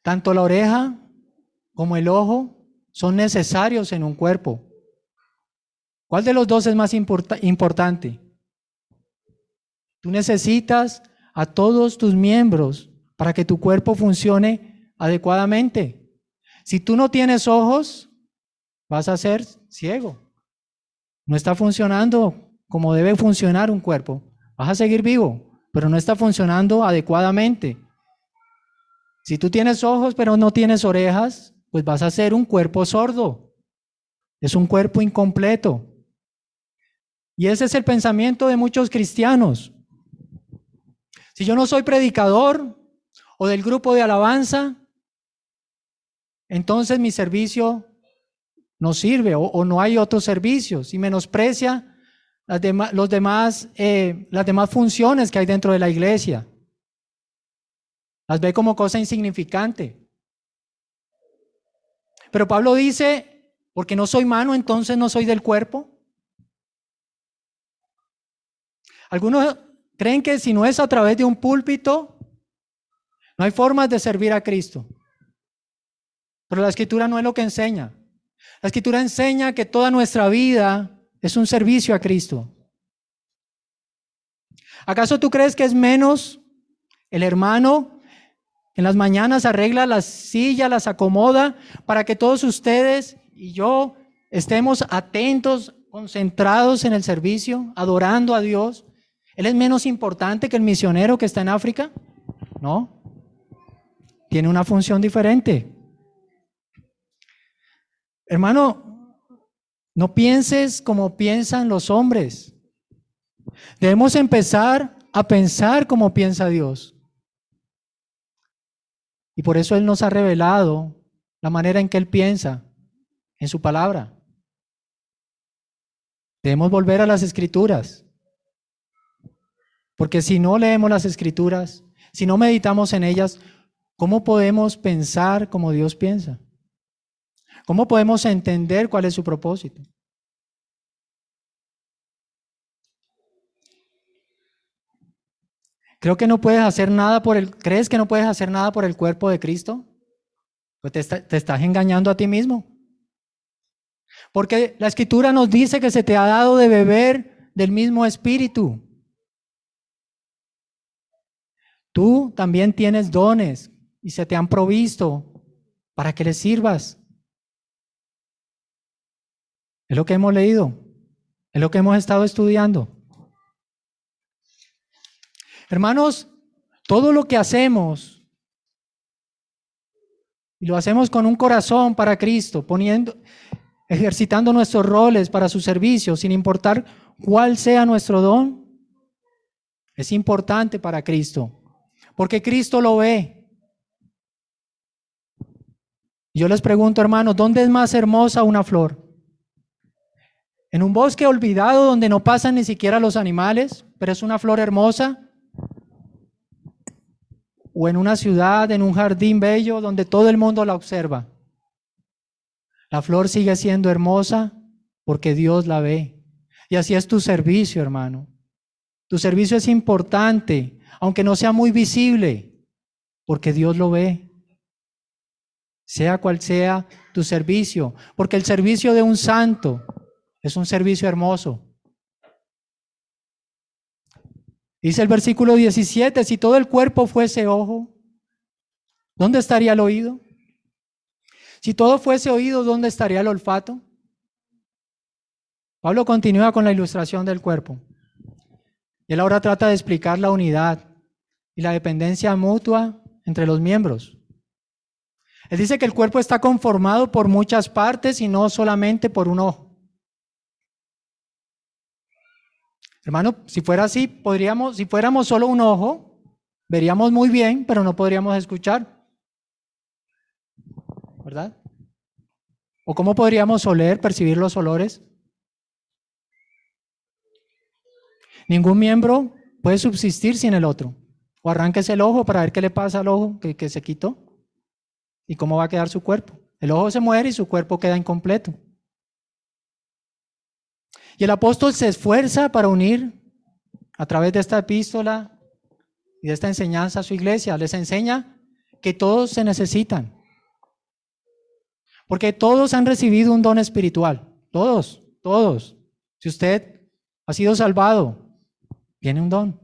Tanto la oreja como el ojo son necesarios en un cuerpo. ¿Cuál de los dos es más importante? Tú necesitas a todos tus miembros para que tu cuerpo funcione adecuadamente. Si tú no tienes ojos, vas a ser ciego. No está funcionando como debe funcionar un cuerpo. Vas a seguir vivo, pero no está funcionando adecuadamente. Si tú tienes ojos pero no tienes orejas, pues vas a ser un cuerpo sordo. Es un cuerpo incompleto. Y ese es el pensamiento de muchos cristianos. Si yo no soy predicador o del grupo de alabanza, entonces mi servicio no sirve o, no hay otros servicios y menosprecia las, los demás, eh, las demás funciones que hay dentro de la iglesia. Las ve como cosa insignificante. Pero Pablo dice, porque no soy mano, entonces no soy del cuerpo. Algunos creen que si no es a través de un púlpito, no hay formas de servir a Cristo. Pero la escritura no es lo que enseña. La escritura enseña que toda nuestra vida es un servicio a Cristo. ¿Acaso tú crees que es menos el hermano en las mañanas arregla las sillas, las acomoda para que todos ustedes y yo estemos atentos, concentrados en el servicio, adorando a Dios. ¿Él es menos importante que el misionero que está en África? No. Tiene una función diferente. Hermano, no pienses como piensan los hombres. Debemos empezar a pensar como piensa Dios. Y por eso Él nos ha revelado la manera en que Él piensa en su palabra. Debemos volver a las escrituras. Porque si no leemos las escrituras, si no meditamos en ellas, ¿cómo podemos pensar como Dios piensa? ¿Cómo podemos entender cuál es su propósito? Creo que no puedes hacer nada por el, ¿crees que no puedes hacer nada por el cuerpo de Cristo? Pues te, te estás engañando a ti mismo. Porque la escritura nos dice que se te ha dado de beber del mismo espíritu. Tú también tienes dones y se te han provisto para que les sirvas. Es lo que hemos leído, es lo que hemos estado estudiando. Hermanos, todo lo que hacemos, y lo hacemos con un corazón para Cristo, poniendo, ejercitando nuestros roles para su servicio, sin importar cuál sea nuestro don, es importante para Cristo, porque Cristo lo ve. Yo les pregunto, hermanos, ¿dónde es más hermosa una flor? ¿En un bosque olvidado donde no pasan ni siquiera los animales, pero es una flor hermosa? ¿O en una ciudad, en un jardín bello donde todo el mundo la observa? La flor sigue siendo hermosa porque Dios la ve. Y así es tu servicio, hermano. Tu servicio es importante, aunque no sea muy visible, porque Dios lo ve sea cual sea tu servicio, porque el servicio de un santo es un servicio hermoso. Dice el versículo 17, si todo el cuerpo fuese ojo, ¿dónde estaría el oído? Si todo fuese oído, ¿dónde estaría el olfato? Pablo continúa con la ilustración del cuerpo. Él ahora trata de explicar la unidad y la dependencia mutua entre los miembros. Él dice que el cuerpo está conformado por muchas partes y no solamente por un ojo. Hermano, si fuera así, podríamos, si fuéramos solo un ojo, veríamos muy bien, pero no podríamos escuchar. ¿Verdad? ¿O cómo podríamos oler, percibir los olores? Ningún miembro puede subsistir sin el otro. O arranques el ojo para ver qué le pasa al ojo que, que se quitó. ¿Y cómo va a quedar su cuerpo? El ojo se muere y su cuerpo queda incompleto. Y el apóstol se esfuerza para unir a través de esta epístola y de esta enseñanza a su iglesia. Les enseña que todos se necesitan. Porque todos han recibido un don espiritual. Todos, todos. Si usted ha sido salvado, tiene un don.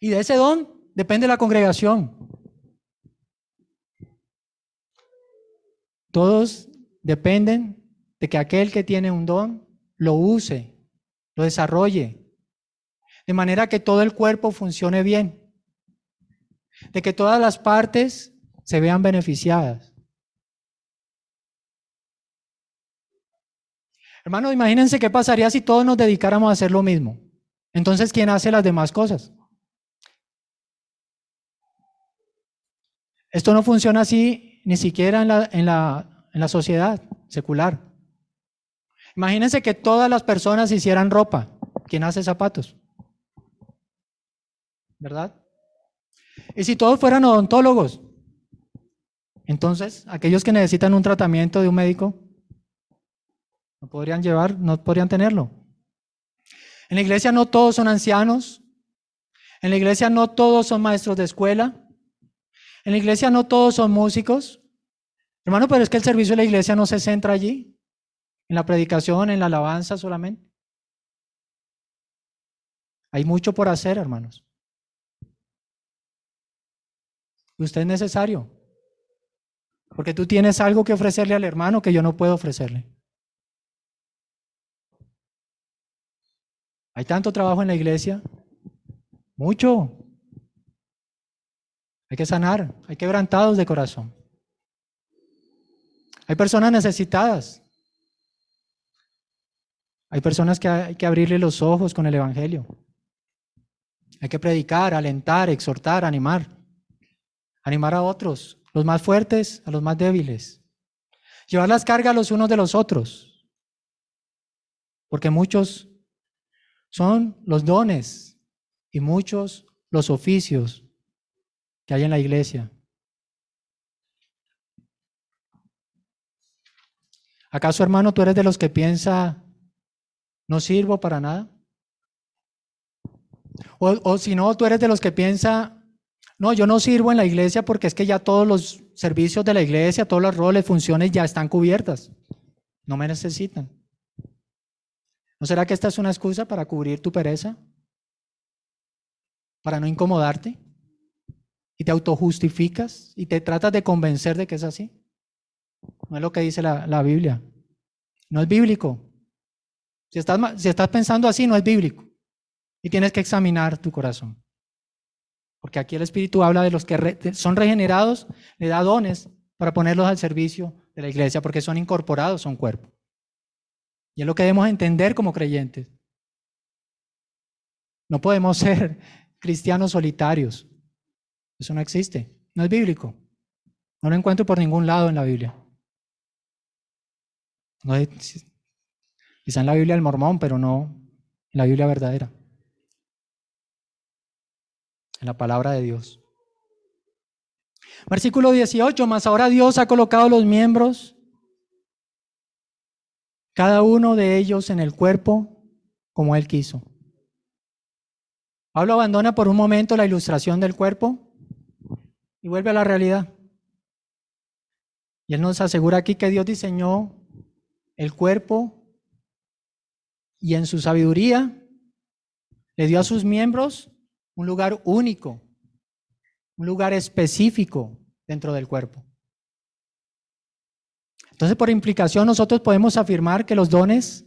Y de ese don depende la congregación. Todos dependen de que aquel que tiene un don lo use, lo desarrolle, de manera que todo el cuerpo funcione bien, de que todas las partes se vean beneficiadas. Hermanos, imagínense qué pasaría si todos nos dedicáramos a hacer lo mismo. Entonces, ¿quién hace las demás cosas? Esto no funciona así ni siquiera en la, en la, en la sociedad secular. Imagínense que todas las personas hicieran ropa. ¿Quién hace zapatos? ¿Verdad? Y si todos fueran odontólogos, entonces aquellos que necesitan un tratamiento de un médico no podrían llevar, no podrían tenerlo. En la iglesia no todos son ancianos. En la iglesia no todos son maestros de escuela. En la iglesia no todos son músicos. Hermano, pero es que el servicio de la iglesia no se centra allí, en la predicación, en la alabanza solamente. Hay mucho por hacer, hermanos. usted es necesario. Porque tú tienes algo que ofrecerle al hermano que yo no puedo ofrecerle. Hay tanto trabajo en la iglesia. Mucho. Hay que sanar, hay quebrantados de corazón. Hay personas necesitadas. Hay personas que hay que abrirle los ojos con el Evangelio. Hay que predicar, alentar, exhortar, animar. Animar a otros, los más fuertes a los más débiles. Llevar las cargas los unos de los otros. Porque muchos son los dones y muchos los oficios que hay en la iglesia. ¿Acaso, hermano, tú eres de los que piensa, no sirvo para nada? O, si no, tú eres de los que piensa, no, yo no sirvo en la iglesia porque es que ya todos los servicios de la iglesia, todos los roles, funciones ya están cubiertas. No me necesitan. ¿No será que esta es una excusa para cubrir tu pereza? ¿Para no incomodarte? ¿Y te autojustificas y te tratas de convencer de que es así? No es lo que dice la, la Biblia. No es bíblico. Si estás, pensando así, no es bíblico. Y tienes que examinar tu corazón. Porque aquí el Espíritu habla de los que son regenerados, le da dones para ponerlos al servicio de la iglesia, porque son incorporados un cuerpo. Y es lo que debemos entender como creyentes. No podemos ser cristianos solitarios. Eso no existe. No es bíblico. No lo encuentro por ningún lado en la Biblia. No quizá en la Biblia del mormón, pero no en la Biblia verdadera en la palabra de Dios. Versículo 18, más ahora Dios ha colocado los miembros, cada uno de ellos en el cuerpo como Él quiso. Pablo abandona por un momento la ilustración del cuerpo y vuelve a la realidad. Y Él nos asegura aquí que Dios diseñó el cuerpo y en su sabiduría le dio a sus miembros un lugar único, un lugar específico dentro del cuerpo. Entonces, por implicación, nosotros podemos afirmar que los dones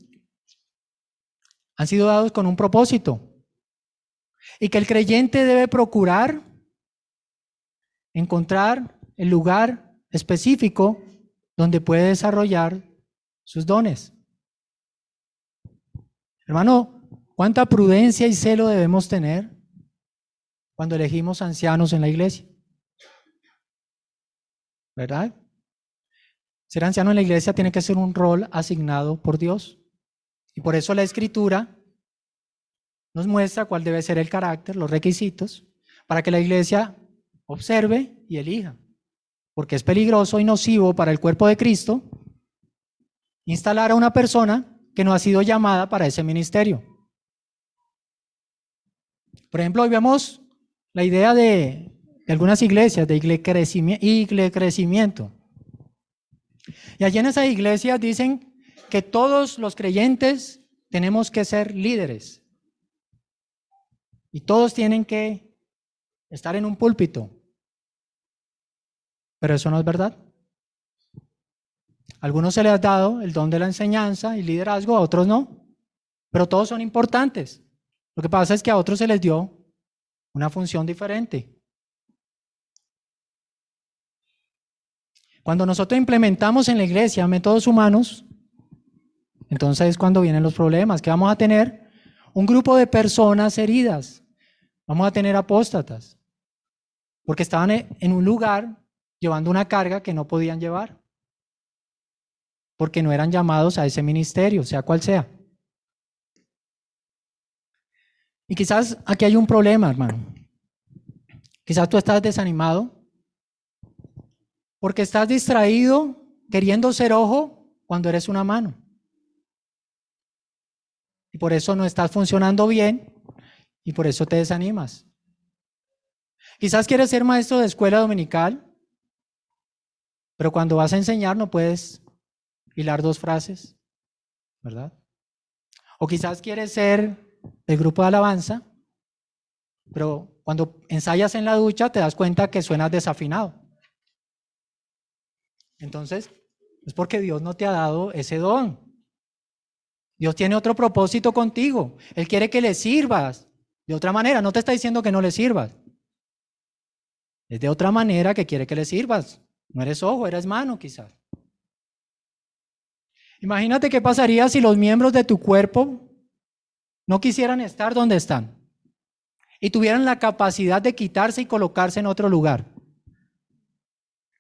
han sido dados con un propósito y que el creyente debe procurar encontrar el lugar específico donde puede desarrollar sus dones. Hermano, ¿cuánta prudencia y celo debemos tener cuando elegimos ancianos en la iglesia. ¿Verdad? Ser anciano en la iglesia tiene que ser un rol asignado por Dios. Y por eso la escritura nos muestra cuál debe ser el carácter, los requisitos, para que la iglesia observe y elija. Porque es peligroso y nocivo para el cuerpo de Cristo instalar a una persona que no ha sido llamada para ese ministerio. Por ejemplo, hoy vemos la idea de, algunas iglesias de iglesia crecimiento. Y allí en esas iglesias dicen que todos los creyentes tenemos que ser líderes. Y todos tienen que estar en un púlpito. Pero eso no es verdad. Algunos se les ha dado el don de la enseñanza y liderazgo, a otros no. Pero todos son importantes. Lo que pasa es que a otros se les dio una función diferente. Cuando nosotros implementamos en la iglesia métodos humanos, entonces es cuando vienen los problemas, que vamos a tener un grupo de personas heridas, vamos a tener apóstatas, porque estaban en un lugar llevando una carga que no podían llevar, porque no eran llamados a ese ministerio, sea cual sea. Y quizás aquí hay un problema, hermano. Quizás tú estás desanimado porque estás distraído queriendo ser ojo cuando eres una mano. Y por eso no estás funcionando bien y por eso te desanimas. Quizás quieres ser maestro de escuela dominical, pero cuando vas a enseñar no puedes hilar dos frases, ¿verdad? O quizás quieres ser el grupo de alabanza, pero cuando ensayas en la ducha te das cuenta que suenas desafinado. Entonces, es porque Dios no te ha dado ese don. Dios tiene otro propósito contigo. Él quiere que le sirvas. De otra manera, no te está diciendo que no le sirvas. Es de otra manera que quiere que le sirvas. No eres ojo, eres mano quizás. Imagínate qué pasaría si los miembros de tu cuerpo no quisieran estar donde están y tuvieran la capacidad de quitarse y colocarse en otro lugar.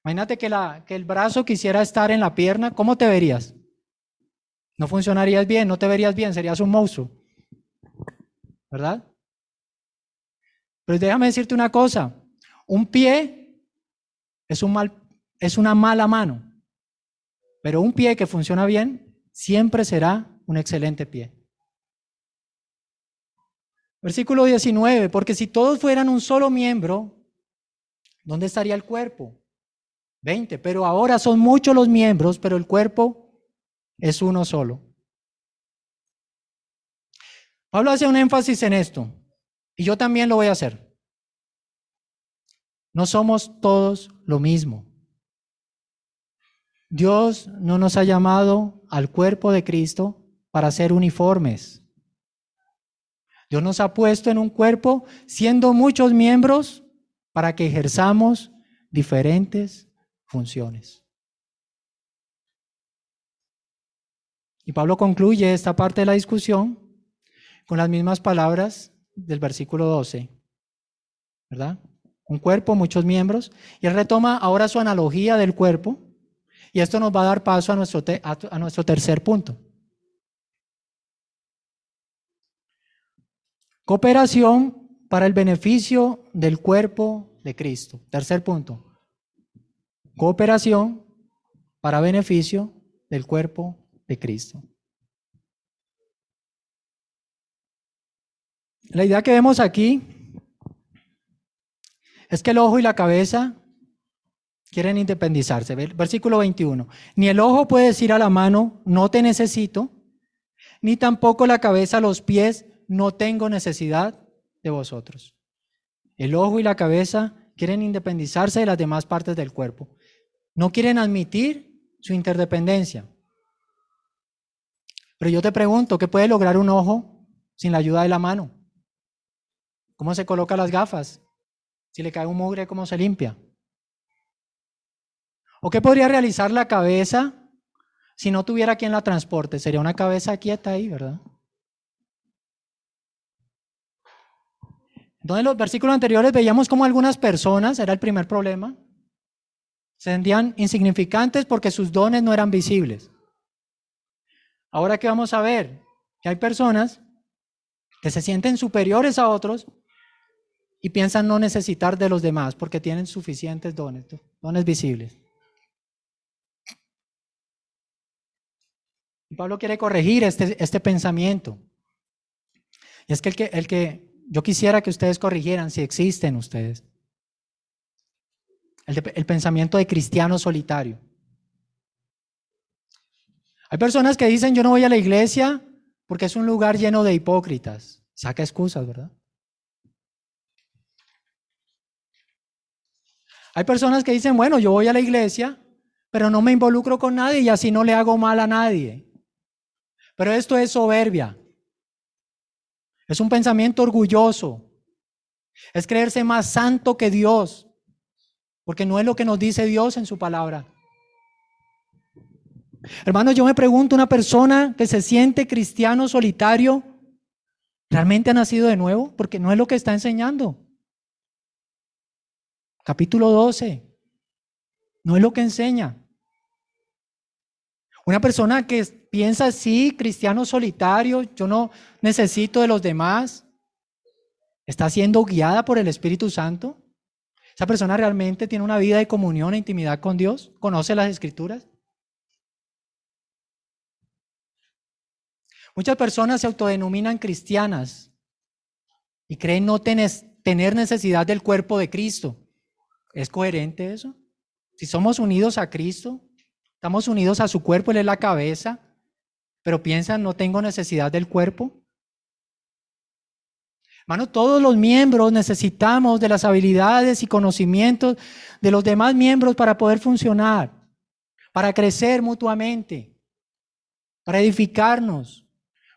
Imagínate que, que el brazo quisiera estar en la pierna, ¿cómo te verías? No funcionarías bien, no te verías bien, serías un monstruo. ¿Verdad? Pero déjame decirte una cosa, un pie es una mala mano, pero un pie que funciona bien siempre será un excelente pie. Versículo 19, porque si todos fueran un solo miembro, ¿dónde estaría el cuerpo? 20, pero ahora son muchos los miembros, pero el cuerpo es uno solo. Pablo hace un énfasis en esto, y yo también lo voy a hacer. No somos todos lo mismo. Dios no nos ha llamado al cuerpo de Cristo para ser uniformes. Dios nos ha puesto en un cuerpo siendo muchos miembros para que ejerzamos diferentes funciones. Y Pablo concluye esta parte de la discusión con las mismas palabras del versículo 12, ¿verdad? Un cuerpo, muchos miembros, y él retoma ahora su analogía del cuerpo, y esto nos va a dar paso a nuestro, a nuestro tercer punto. Cooperación para el beneficio del cuerpo de Cristo. Tercer punto. Cooperación para beneficio del cuerpo de Cristo. La idea que vemos aquí es que el ojo y la cabeza quieren independizarse. Versículo 21. Ni el ojo puede decir a la mano, no te necesito, ni tampoco la cabeza a los pies, no tengo necesidad de vosotros. El ojo y la cabeza quieren independizarse de las demás partes del cuerpo. No quieren admitir su interdependencia. Pero yo te pregunto, ¿qué puede lograr un ojo sin la ayuda de la mano? ¿Cómo se coloca las gafas? Si le cae un mugre, ¿cómo se limpia? ¿O qué podría realizar la cabeza si no tuviera quien la transporte? Sería una cabeza quieta ahí, ¿verdad? Entonces, en los versículos anteriores veíamos cómo algunas personas, era el primer problema, se sentían insignificantes porque sus dones no eran visibles. Ahora que vamos a ver que hay personas que se sienten superiores a otros y piensan no necesitar de los demás porque tienen suficientes dones, dones visibles. Y Pablo quiere corregir este, este pensamiento. Y es que el, que el que yo quisiera que ustedes corrigieran si existen ustedes. El, el pensamiento de cristiano solitario. Hay personas que dicen yo no voy a la iglesia porque es un lugar lleno de hipócritas. Saca excusas, ¿verdad? Hay personas que dicen, bueno, yo voy a la iglesia, pero no me involucro con nadie y así no le hago mal a nadie. Pero esto es soberbia. Es un pensamiento orgulloso. Es creerse más santo que Dios. Porque no es lo que nos dice Dios en su palabra. Hermanos, yo me pregunto, una persona que se siente cristiano solitario, ¿realmente ha nacido de nuevo? Porque no es lo que está enseñando. Capítulo 12. No es lo que enseña. Una persona que piensa así, cristiano solitario, yo no necesito de los demás, está siendo guiada por el Espíritu Santo. Esa persona realmente tiene una vida de comunión e intimidad con Dios, conoce las escrituras. Muchas personas se autodenominan cristianas y creen no tener necesidad del cuerpo de Cristo. ¿Es coherente eso? Si somos unidos a Cristo, estamos unidos a su cuerpo, Él es la cabeza, pero piensan, no tengo necesidad del cuerpo. Hermano, todos los miembros necesitamos de las habilidades y conocimientos de los demás miembros para poder funcionar, para crecer mutuamente, para edificarnos.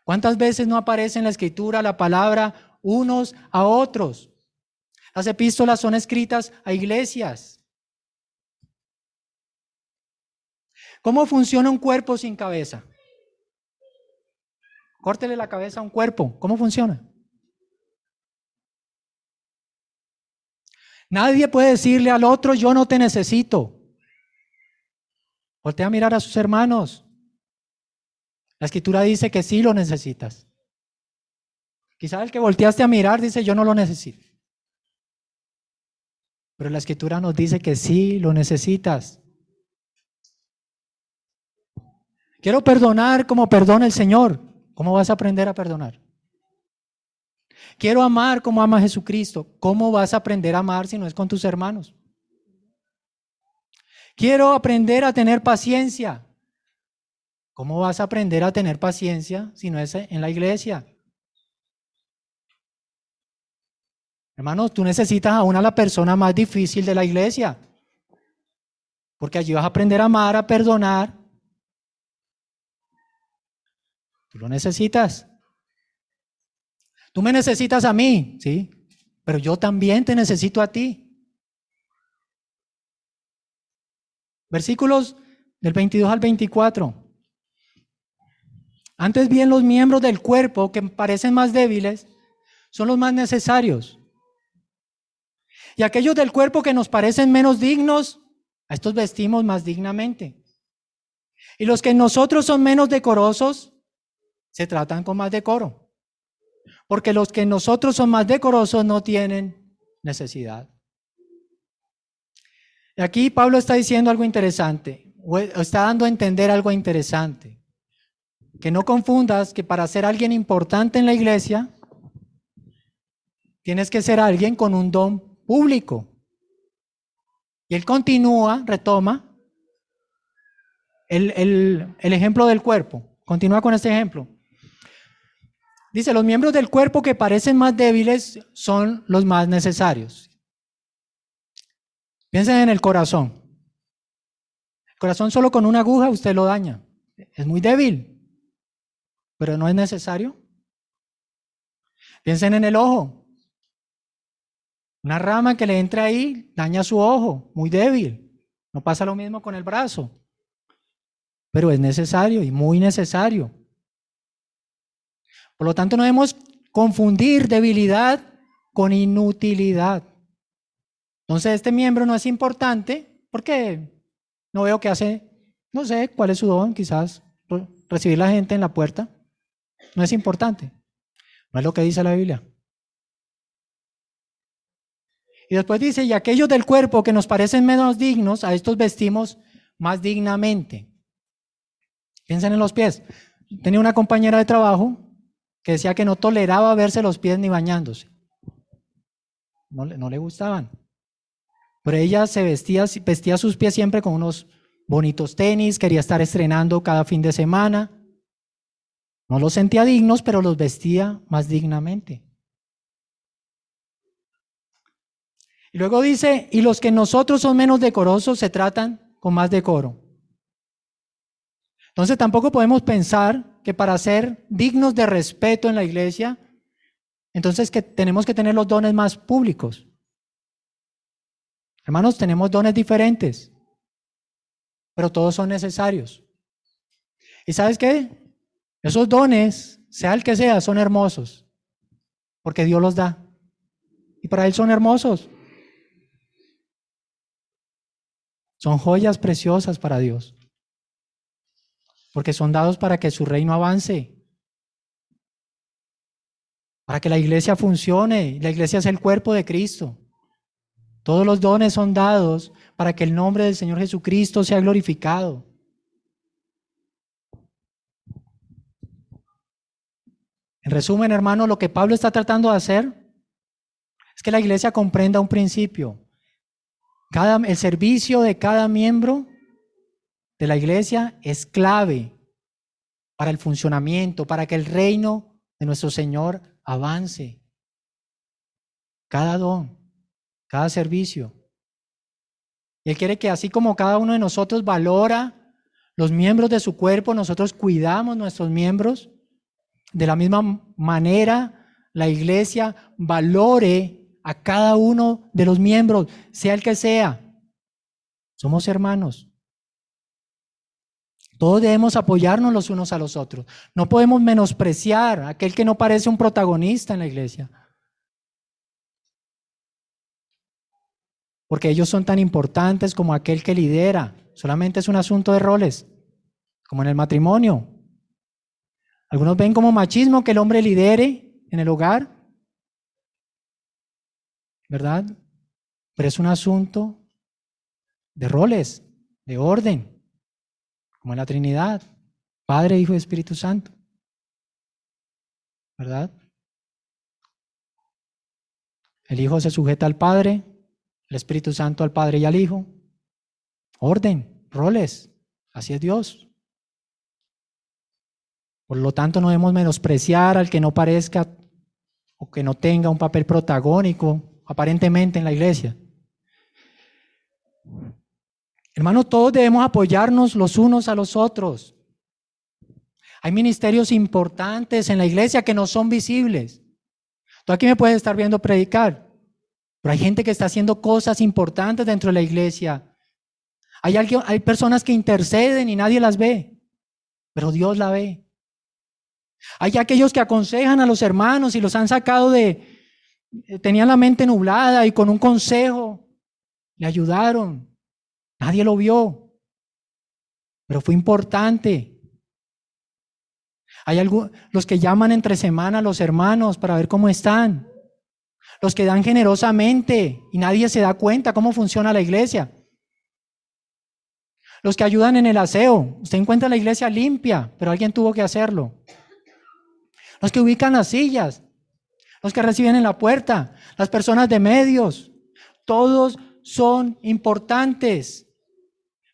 ¿Cuántas veces no aparece en la escritura la palabra unos a otros? Las epístolas son escritas a iglesias. ¿Cómo funciona un cuerpo sin cabeza? Córtele la cabeza a un cuerpo. ¿Cómo funciona? Nadie puede decirle al otro, yo no te necesito. Voltea a mirar a sus hermanos. La escritura dice que sí lo necesitas. Quizá el que volteaste a mirar dice, yo no lo necesito. Pero la escritura nos dice que sí lo necesitas. Quiero perdonar como perdona el Señor. ¿Cómo vas a aprender a perdonar? Quiero amar como ama Jesucristo. ¿Cómo vas a aprender a amar si no es con tus hermanos? Quiero aprender a tener paciencia. ¿Cómo vas a aprender a tener paciencia si no es en la iglesia? Hermanos, tú necesitas aún a la persona más difícil de la iglesia. Porque allí vas a aprender a amar, a perdonar. Tú lo necesitas. Tú me necesitas a mí, ¿sí? Pero yo también te necesito a ti. Versículos del 22 al 24. Antes bien los miembros del cuerpo que parecen más débiles son los más necesarios. Y aquellos del cuerpo que nos parecen menos dignos, a estos vestimos más dignamente. Y los que nosotros son menos decorosos, se tratan con más decoro. Porque los que nosotros son más decorosos no tienen necesidad. Y aquí Pablo está diciendo algo interesante, o está dando a entender algo interesante. Que no confundas que para ser alguien importante en la iglesia, tienes que ser alguien con un don público. Y él continúa, retoma el, el ejemplo del cuerpo. Continúa con este ejemplo. Dice, los miembros del cuerpo que parecen más débiles son los más necesarios. Piensen en el corazón. El corazón solo con una aguja usted lo daña. Es muy débil, pero no es necesario. Piensen en el ojo. Una rama que le entra ahí daña su ojo, muy débil. No pasa lo mismo con el brazo. Pero es necesario y muy necesario. Por lo tanto, no debemos confundir debilidad con inutilidad. Entonces, este miembro no es importante porque no veo qué hace, no sé cuál es su don, quizás recibir la gente en la puerta. No es importante. No es lo que dice la Biblia. Y después dice, y aquellos del cuerpo que nos parecen menos dignos, a estos vestimos más dignamente. Piensen en los pies. Tenía una compañera de trabajo que decía que no toleraba verse los pies ni bañándose. No, le gustaban. Pero ella se vestía, vestía sus pies siempre con unos bonitos tenis, quería estar estrenando cada fin de semana. No los sentía dignos, pero los vestía más dignamente. Y luego dice, y los que nosotros son menos decorosos se tratan con más decoro. Entonces tampoco podemos pensar que para ser dignos de respeto en la iglesia, entonces que tenemos que tener los dones más públicos. Hermanos, tenemos dones diferentes, pero todos son necesarios. ¿Y sabes qué? Esos dones, sea el que sea, son hermosos, porque Dios los da. Y para Él son hermosos. Son joyas preciosas para Dios, porque son dados para que su reino avance, para que la iglesia funcione. La iglesia es el cuerpo de Cristo. Todos los dones son dados para que el nombre del Señor Jesucristo sea glorificado. En resumen, hermano, lo que Pablo está tratando de hacer es que la iglesia comprenda un principio. Cada, el servicio de cada miembro de la iglesia es clave para el funcionamiento, para que el reino de nuestro Señor avance. Cada don cada servicio. Él quiere que así como cada uno de nosotros valora los miembros de su cuerpo, nosotros cuidamos nuestros miembros, de la misma manera la iglesia valore a cada uno de los miembros, sea el que sea. Somos hermanos. Todos debemos apoyarnos los unos a los otros. No podemos menospreciar a aquel que no parece un protagonista en la iglesia. porque ellos son tan importantes como aquel que lidera. Solamente es un asunto de roles, como en el matrimonio. Algunos ven como machismo que el hombre lidere en el hogar, ¿verdad? Pero es un asunto de roles, de orden, como en la Trinidad, Padre, Hijo y Espíritu Santo. ¿Verdad? El Hijo se sujeta al Padre, el Espíritu Santo al Padre y al Hijo. Orden, roles, así es Dios. Por lo tanto, no debemos menospreciar al que no parezca o que no tenga un papel protagónico aparentemente en la iglesia. Hermanos, todos debemos apoyarnos los unos a los otros. Hay ministerios importantes en la iglesia que no son visibles. Tú aquí me puedes estar viendo predicar, pero hay gente que está haciendo cosas importantes dentro de la iglesia. Hay, alguien, hay personas que interceden y nadie las ve, pero Dios la ve. Hay aquellos que aconsejan a los hermanos y los han sacado de, tenían la mente nublada y con un consejo le ayudaron. Nadie lo vio, pero fue importante. Hay algo, los que llaman entre semana a los hermanos para ver cómo están. Los que dan generosamente y nadie se da cuenta cómo funciona la iglesia. Los que ayudan en el aseo. Usted encuentra la iglesia limpia, pero alguien tuvo que hacerlo. Los que ubican las sillas. Los que reciben en la puerta. Las personas de medios. Todos son importantes.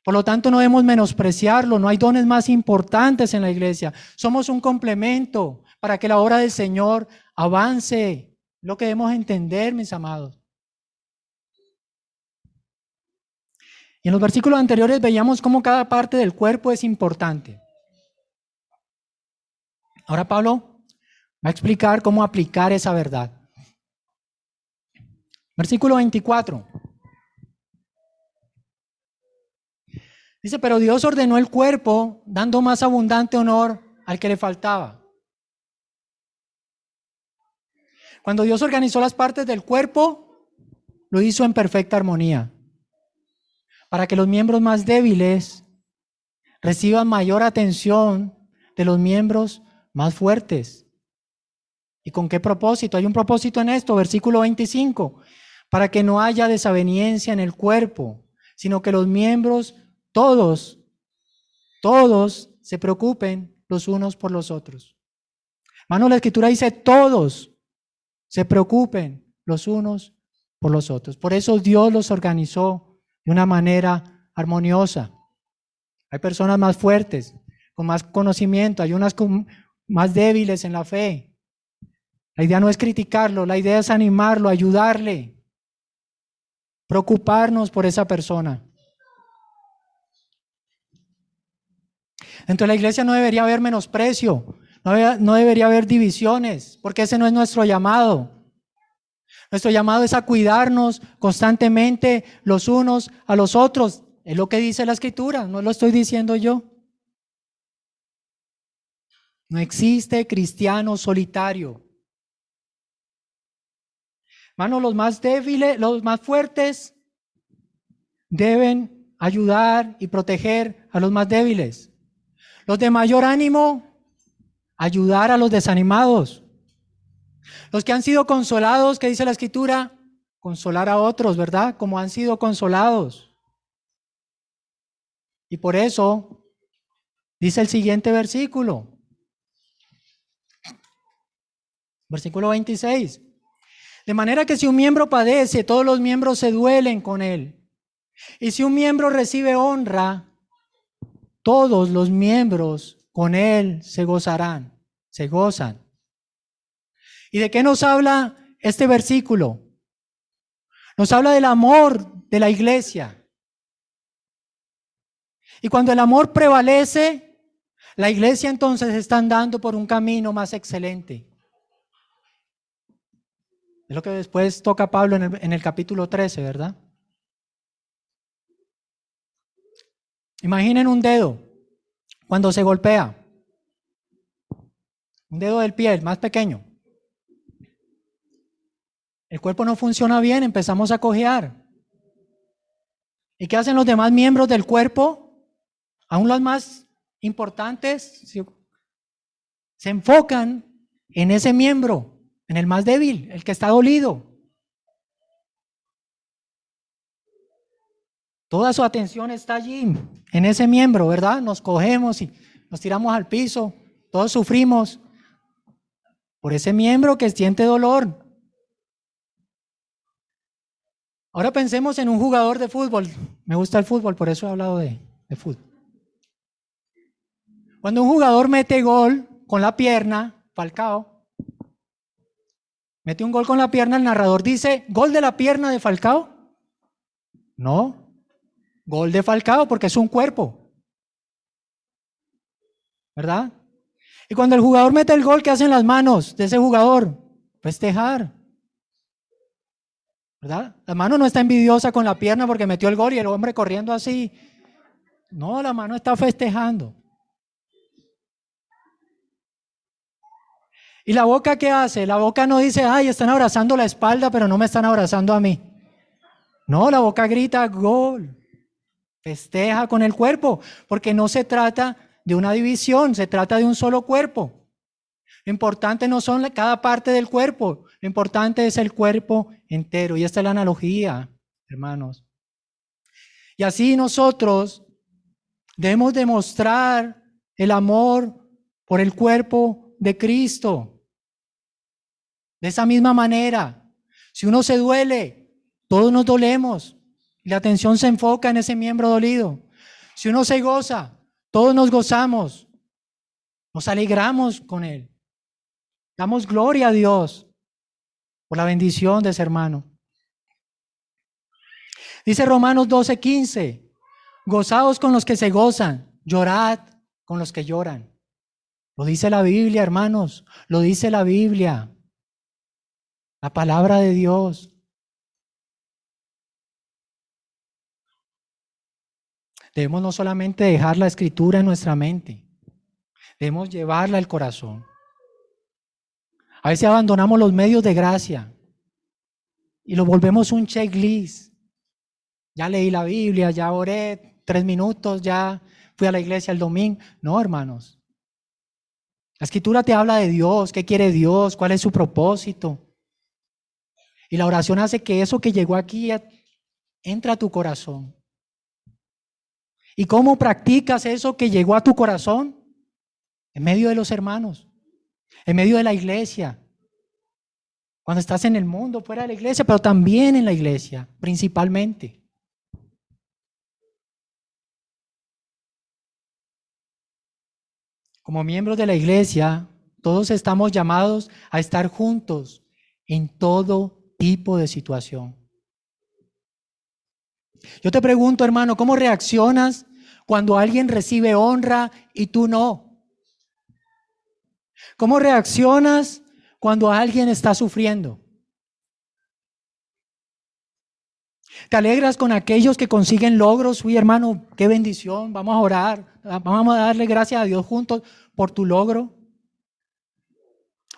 Por lo tanto, no debemos menospreciarlo. No hay dones más importantes en la iglesia. Somos un complemento para que la obra del Señor avance. Lo que debemos entender, mis amados. Y en los versículos anteriores veíamos cómo cada parte del cuerpo es importante. Ahora Pablo va a explicar cómo aplicar esa verdad. Versículo 24. Dice, pero Dios ordenó el cuerpo dando más abundante honor al que le faltaba. Cuando Dios organizó las partes del cuerpo, lo hizo en perfecta armonía, para que los miembros más débiles reciban mayor atención de los miembros más fuertes. ¿Y con qué propósito? Hay un propósito en esto, versículo 25, para que no haya desaveniencia en el cuerpo, sino que los miembros todos, todos se preocupen los unos por los otros. Hermano, la escritura dice todos se preocupen los unos por los otros. Por eso Dios los organizó de una manera armoniosa. Hay personas más fuertes, con más conocimiento, hay unas más débiles en la fe. La idea no es criticarlo, la idea es animarlo, ayudarle, preocuparnos por esa persona. De la iglesia no debería haber menosprecio, no, debería haber divisiones, porque ese no es nuestro llamado. Nuestro llamado es a cuidarnos constantemente los unos a los otros. Es lo que dice la escritura, no lo estoy diciendo yo. No existe cristiano solitario. Hermano, los más débiles, los más fuertes deben ayudar y proteger a los más débiles. Los de mayor ánimo, ayudar a los desanimados. Los que han sido consolados, que dice la escritura, consolar a otros, ¿verdad? Como han sido consolados. Y por eso dice el siguiente versículo. Versículo 26. De manera que si un miembro padece, todos los miembros se duelen con él. Y si un miembro recibe honra, todos los miembros con él se gozarán, se gozan. ¿Y de qué nos habla este versículo? Nos habla del amor de la iglesia. Y cuando el amor prevalece, la iglesia entonces está andando por un camino más excelente. Es lo que después toca Pablo en el, en el capítulo 13, ¿verdad? Imaginen un dedo cuando se golpea. Un dedo del pie, más pequeño. El cuerpo no funciona bien, empezamos a cojear. ¿Y qué hacen los demás miembros del cuerpo? Aún los más importantes se enfocan en ese miembro, en el más débil, el que está dolido. Toda su atención está allí, en ese miembro, ¿verdad? Nos cogemos y nos tiramos al piso, todos sufrimos por ese miembro que siente dolor. Ahora pensemos en un jugador de fútbol. Me gusta el fútbol, por eso he hablado de, fútbol. Cuando un jugador mete gol con la pierna, Falcao, mete un gol con la pierna, el narrador dice, ¿gol de la pierna de Falcao? No, gol de Falcao porque es un cuerpo. ¿Verdad? Y cuando el jugador mete el gol, ¿qué hacen las manos de ese jugador? Festejar. ¿verdad? La mano no está envidiosa con la pierna porque metió el gol y el hombre corriendo así. No, la mano está festejando. ¿Y la boca qué hace? La boca no dice, ay, están abrazando la espalda, pero no me están abrazando a mí. No, la boca grita, gol. Festeja con el cuerpo, porque no se trata de una división, se trata de un solo cuerpo. Lo importante no son cada parte del cuerpo, lo importante es el cuerpo entero. Y esta es la analogía, hermanos. Y así nosotros debemos demostrar el amor por el cuerpo de Cristo. De esa misma manera, si uno se duele, todos nos dolemos la atención se enfoca en ese miembro dolido. Si uno se goza, todos nos gozamos, nos alegramos con él. Damos gloria a Dios por la bendición de ese hermano. Dice Romanos 12:15, gozaos con los que se gozan, llorad con los que lloran. Lo dice la Biblia, hermanos, lo dice la Biblia, la palabra de Dios. Debemos no solamente dejar la escritura en nuestra mente, debemos llevarla al corazón. A veces abandonamos los medios de gracia y lo volvemos un checklist. Ya leí la Biblia, ya oré tres minutos, ya fui a la iglesia el domingo. No, hermanos. La escritura te habla de Dios, qué quiere Dios, cuál es su propósito. Y la oración hace que eso que llegó aquí entre a tu corazón. ¿Y cómo practicas eso que llegó a tu corazón? En medio de los hermanos en medio de la iglesia, cuando estás en el mundo, fuera de la iglesia, pero también en la iglesia, principalmente. Como miembros de la iglesia, todos estamos llamados a estar juntos en todo tipo de situación. Yo te pregunto, hermano, ¿cómo reaccionas cuando alguien recibe honra y tú no? ¿Cómo reaccionas cuando alguien está sufriendo? ¿Te alegras con aquellos que consiguen logros? Uy, hermano, qué bendición. Vamos a orar. Vamos a darle gracias a Dios juntos por tu logro.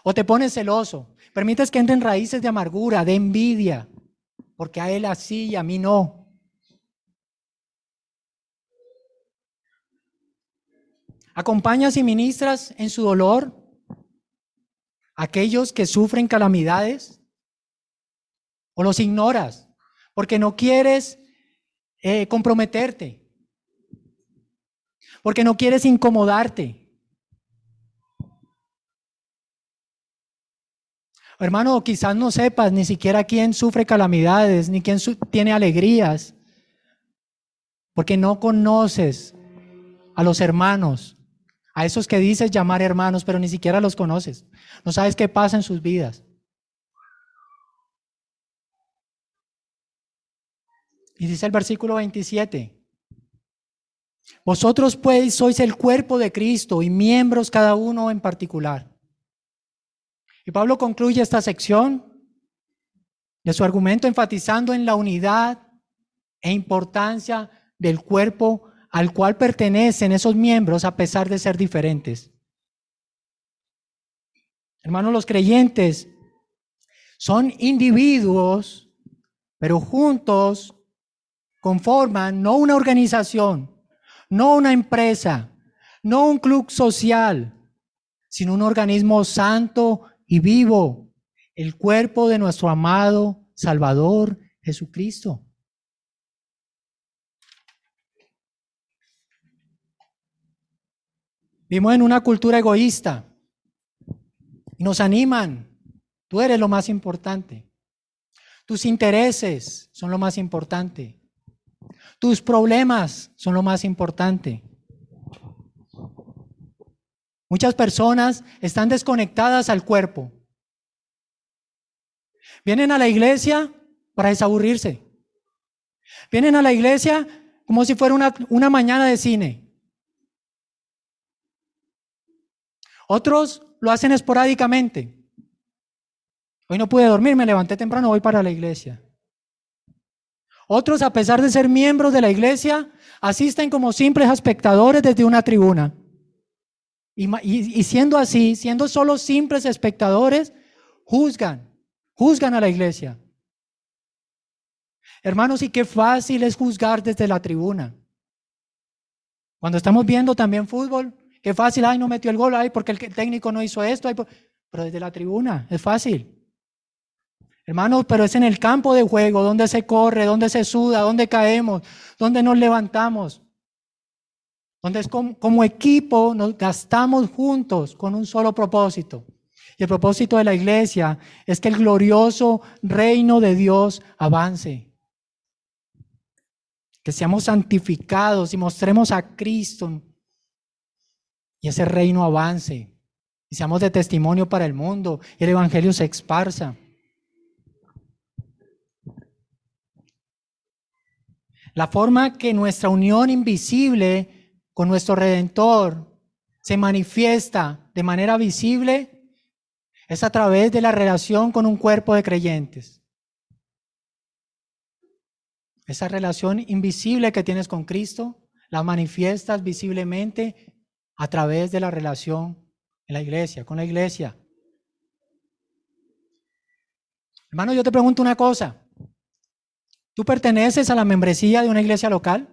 ¿O te pones celoso? Permites que entren raíces de amargura, de envidia, porque a él así y a mí no. ¿Acompañas y ministras en su dolor? aquellos que sufren calamidades? ¿O los ignoras? Porque no quieres eh, comprometerte. Porque no quieres incomodarte. Hermano, quizás no sepas ni siquiera quién sufre calamidades, ni quién tiene alegrías, porque no conoces a los hermanos a esos que dices llamar hermanos, pero ni siquiera los conoces. No sabes qué pasa en sus vidas. Y dice el versículo 27. Vosotros pues sois el cuerpo de Cristo y miembros cada uno en particular. Y Pablo concluye esta sección de su argumento enfatizando en la unidad e importancia del cuerpo al cual pertenecen esos miembros a pesar de ser diferentes. Hermanos, los creyentes son individuos, pero juntos conforman no una organización, no una empresa, no un club social, sino un organismo santo y vivo, el cuerpo de nuestro amado Salvador Jesucristo. Vivimos en una cultura egoísta y nos animan. Tú eres lo más importante. Tus intereses son lo más importante. Tus problemas son lo más importante. Muchas personas están desconectadas al cuerpo. Vienen a la iglesia para desaburrirse. Vienen a la iglesia como si fuera una, una mañana de cine. Otros lo hacen esporádicamente. Hoy no pude dormir, me levanté temprano, voy para la iglesia. Otros, a pesar de ser miembros de la iglesia, asisten como simples espectadores desde una tribuna. Y, siendo así, siendo solo simples espectadores, juzgan, juzgan a la iglesia. Hermanos, y qué fácil es juzgar desde la tribuna. Cuando estamos viendo también fútbol, qué fácil, ay, no metió el gol, ay, porque el técnico no hizo esto, pero desde la tribuna es fácil. Hermanos, pero es en el campo de juego donde se corre, donde se suda, donde caemos, donde nos levantamos. Donde es como, como, equipo nos gastamos juntos con un solo propósito. Y el propósito de la iglesia es que el glorioso reino de Dios avance. Que seamos santificados y mostremos a Cristo y ese reino avance. Y seamos de testimonio para el mundo y el Evangelio se esparza. La forma que nuestra unión invisible con nuestro Redentor se manifiesta de manera visible es a través de la relación con un cuerpo de creyentes. Esa relación invisible que tienes con Cristo la manifiestas visiblemente a través de la relación en la iglesia, con la iglesia. Hermano, yo te pregunto una cosa. ¿Tú perteneces a la membresía de una iglesia local?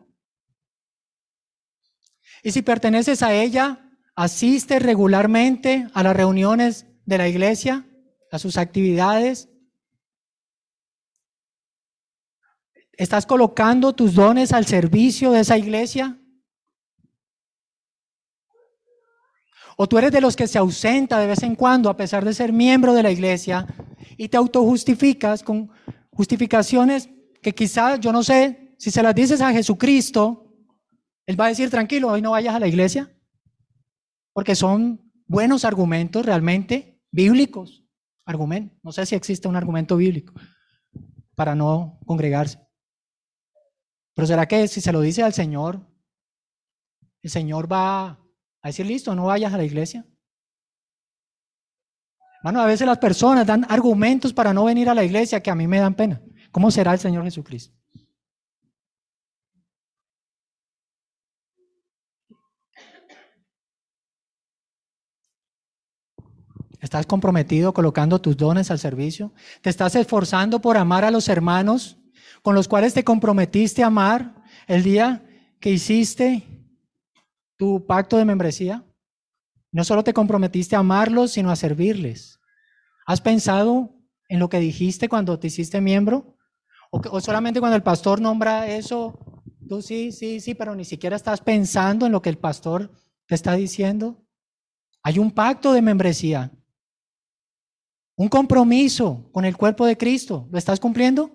Y si perteneces a ella, ¿asistes regularmente a las reuniones de la iglesia, a sus actividades? ¿Estás colocando tus dones al servicio de esa iglesia? ¿O tú eres de los que se ausenta de vez en cuando a pesar de ser miembro de la iglesia y te autojustificas con justificaciones que quizás, yo no sé, si se las dices a Jesucristo, Él va a decir, tranquilo, hoy no vayas a la iglesia, porque son buenos argumentos realmente bíblicos. Argumentos. No sé si existe un argumento bíblico para no congregarse. Pero ¿será que si se lo dice al Señor, el Señor va a decir, listo, no vayas a la iglesia? Bueno, a veces las personas dan argumentos para no venir a la iglesia que a mí me dan pena. ¿Cómo será el Señor Jesucristo? ¿Estás comprometido colocando tus dones al servicio? ¿Te estás esforzando por amar a los hermanos con los cuales te comprometiste a amar el día que hiciste tu pacto de membresía? No solo te comprometiste a amarlos, sino a servirles. ¿Has pensado en lo que dijiste cuando te hiciste miembro? O, solamente cuando el pastor nombra eso, tú sí, sí, sí, pero ni siquiera estás pensando en lo que el pastor te está diciendo. Hay un pacto de membresía, un compromiso con el cuerpo de Cristo. ¿Lo estás cumpliendo?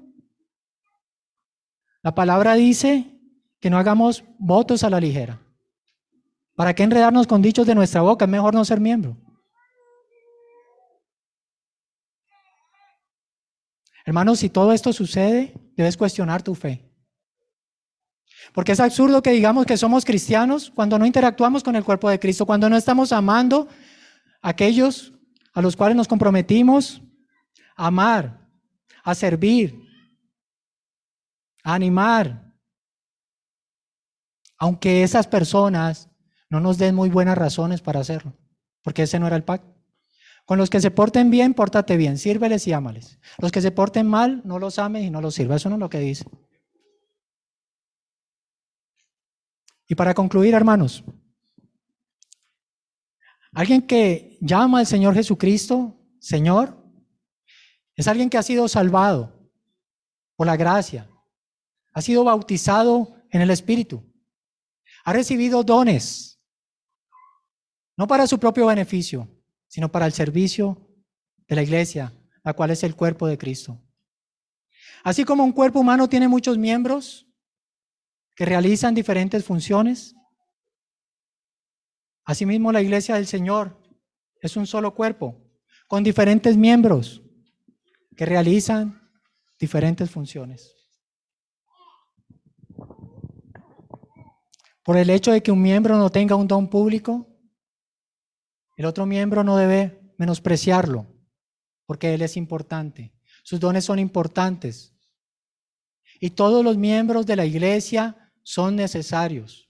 La palabra dice que no hagamos votos a la ligera. ¿Para qué enredarnos con dichos de nuestra boca? Es mejor no ser miembro. Hermanos, si todo esto sucede, debes cuestionar tu fe. Porque es absurdo que digamos que somos cristianos cuando no interactuamos con el cuerpo de Cristo, cuando no estamos amando a aquellos a los cuales nos comprometimos a amar, a servir, a animar. Aunque esas personas no nos den muy buenas razones para hacerlo, porque ese no era el pacto. Con los que se porten bien, pórtate bien, sírveles y ámales. Los que se porten mal, no los ames y no los sirvas. Eso no es lo que dice. Y para concluir, hermanos, alguien que llama al Señor Jesucristo, Señor, es alguien que ha sido salvado por la gracia, ha sido bautizado en el Espíritu, ha recibido dones, no para su propio beneficio, sino para el servicio de la iglesia, la cual es el cuerpo de Cristo. Así como un cuerpo humano tiene muchos miembros que realizan diferentes funciones, asimismo la iglesia del Señor es un solo cuerpo con diferentes miembros que realizan diferentes funciones. Por el hecho de que un miembro no tenga un don público, el otro miembro no debe menospreciarlo, porque él es importante. Sus dones son importantes. Y todos los miembros de la iglesia son necesarios.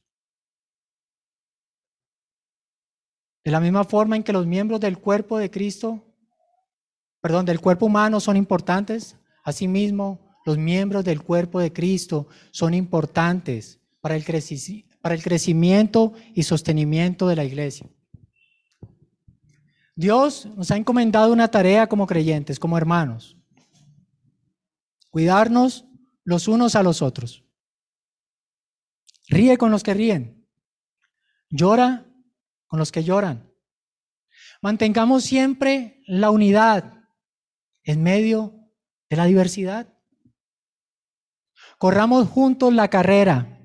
De la misma forma en que los miembros del cuerpo de Cristo, perdón, del cuerpo humano son importantes, asimismo los miembros del cuerpo de Cristo son importantes para el, para el crecimiento y sostenimiento de la iglesia. Dios nos ha encomendado una tarea como creyentes, como hermanos. Cuidarnos los unos a los otros. Ríe con los que ríen. Llora con los que lloran. Mantengamos siempre la unidad en medio de la diversidad. Corramos juntos la carrera.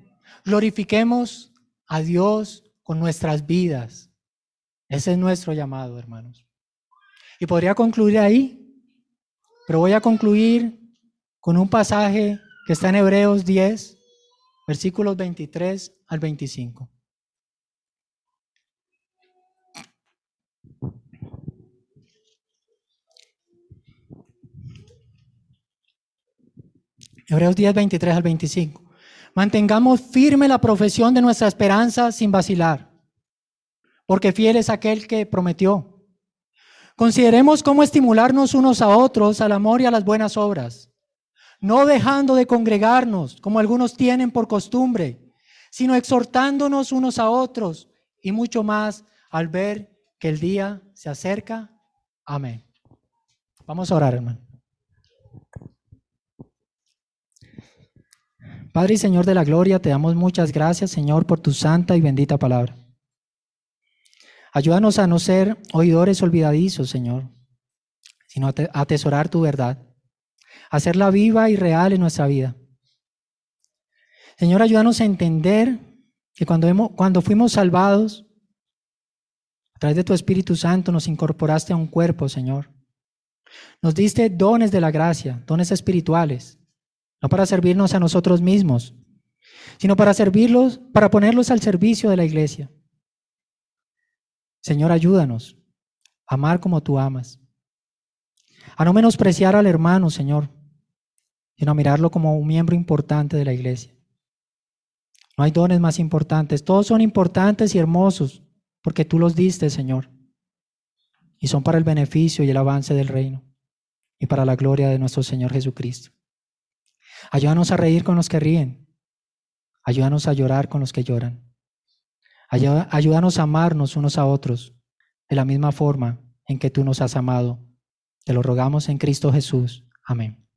Glorifiquemos a Dios con nuestras vidas. Ese es nuestro llamado, hermanos. Y podría concluir ahí, pero voy a concluir con un pasaje que está en Hebreos 10, versículos 23 al 25. Hebreos 10, 23 al 25. Mantengamos firme la profesión de nuestra esperanza sin vacilar porque fiel es aquel que prometió. Consideremos cómo estimularnos unos a otros al amor y a las buenas obras, no dejando de congregarnos como algunos tienen por costumbre, sino exhortándonos unos a otros y mucho más al ver que el día se acerca. Amén. Vamos a orar, hermano. Padre y Señor de la Gloria, te damos muchas gracias, Señor, por tu santa y bendita palabra. Ayúdanos a no ser oidores olvidadizos, Señor, sino a atesorar tu verdad, hacerla viva y real en nuestra vida. Señor, ayúdanos a entender que cuando, hemos, cuando fuimos salvados, a través de tu Espíritu Santo nos incorporaste a un cuerpo, Señor. Nos diste dones de la gracia, dones espirituales, no para servirnos a nosotros mismos, sino para servirlos, para ponerlos al servicio de la iglesia. Señor, ayúdanos a amar como tú amas. A no menospreciar al hermano, Señor, sino a mirarlo como un miembro importante de la iglesia. No hay dones más importantes. Todos son importantes y hermosos porque tú los diste, Señor. Y son para el beneficio y el avance del reino y para la gloria de nuestro Señor Jesucristo. Ayúdanos a reír con los que ríen. Ayúdanos a llorar con los que lloran. Ayúdanos a amarnos unos a otros de la misma forma en que tú nos has amado. Te lo rogamos en Cristo Jesús. Amén.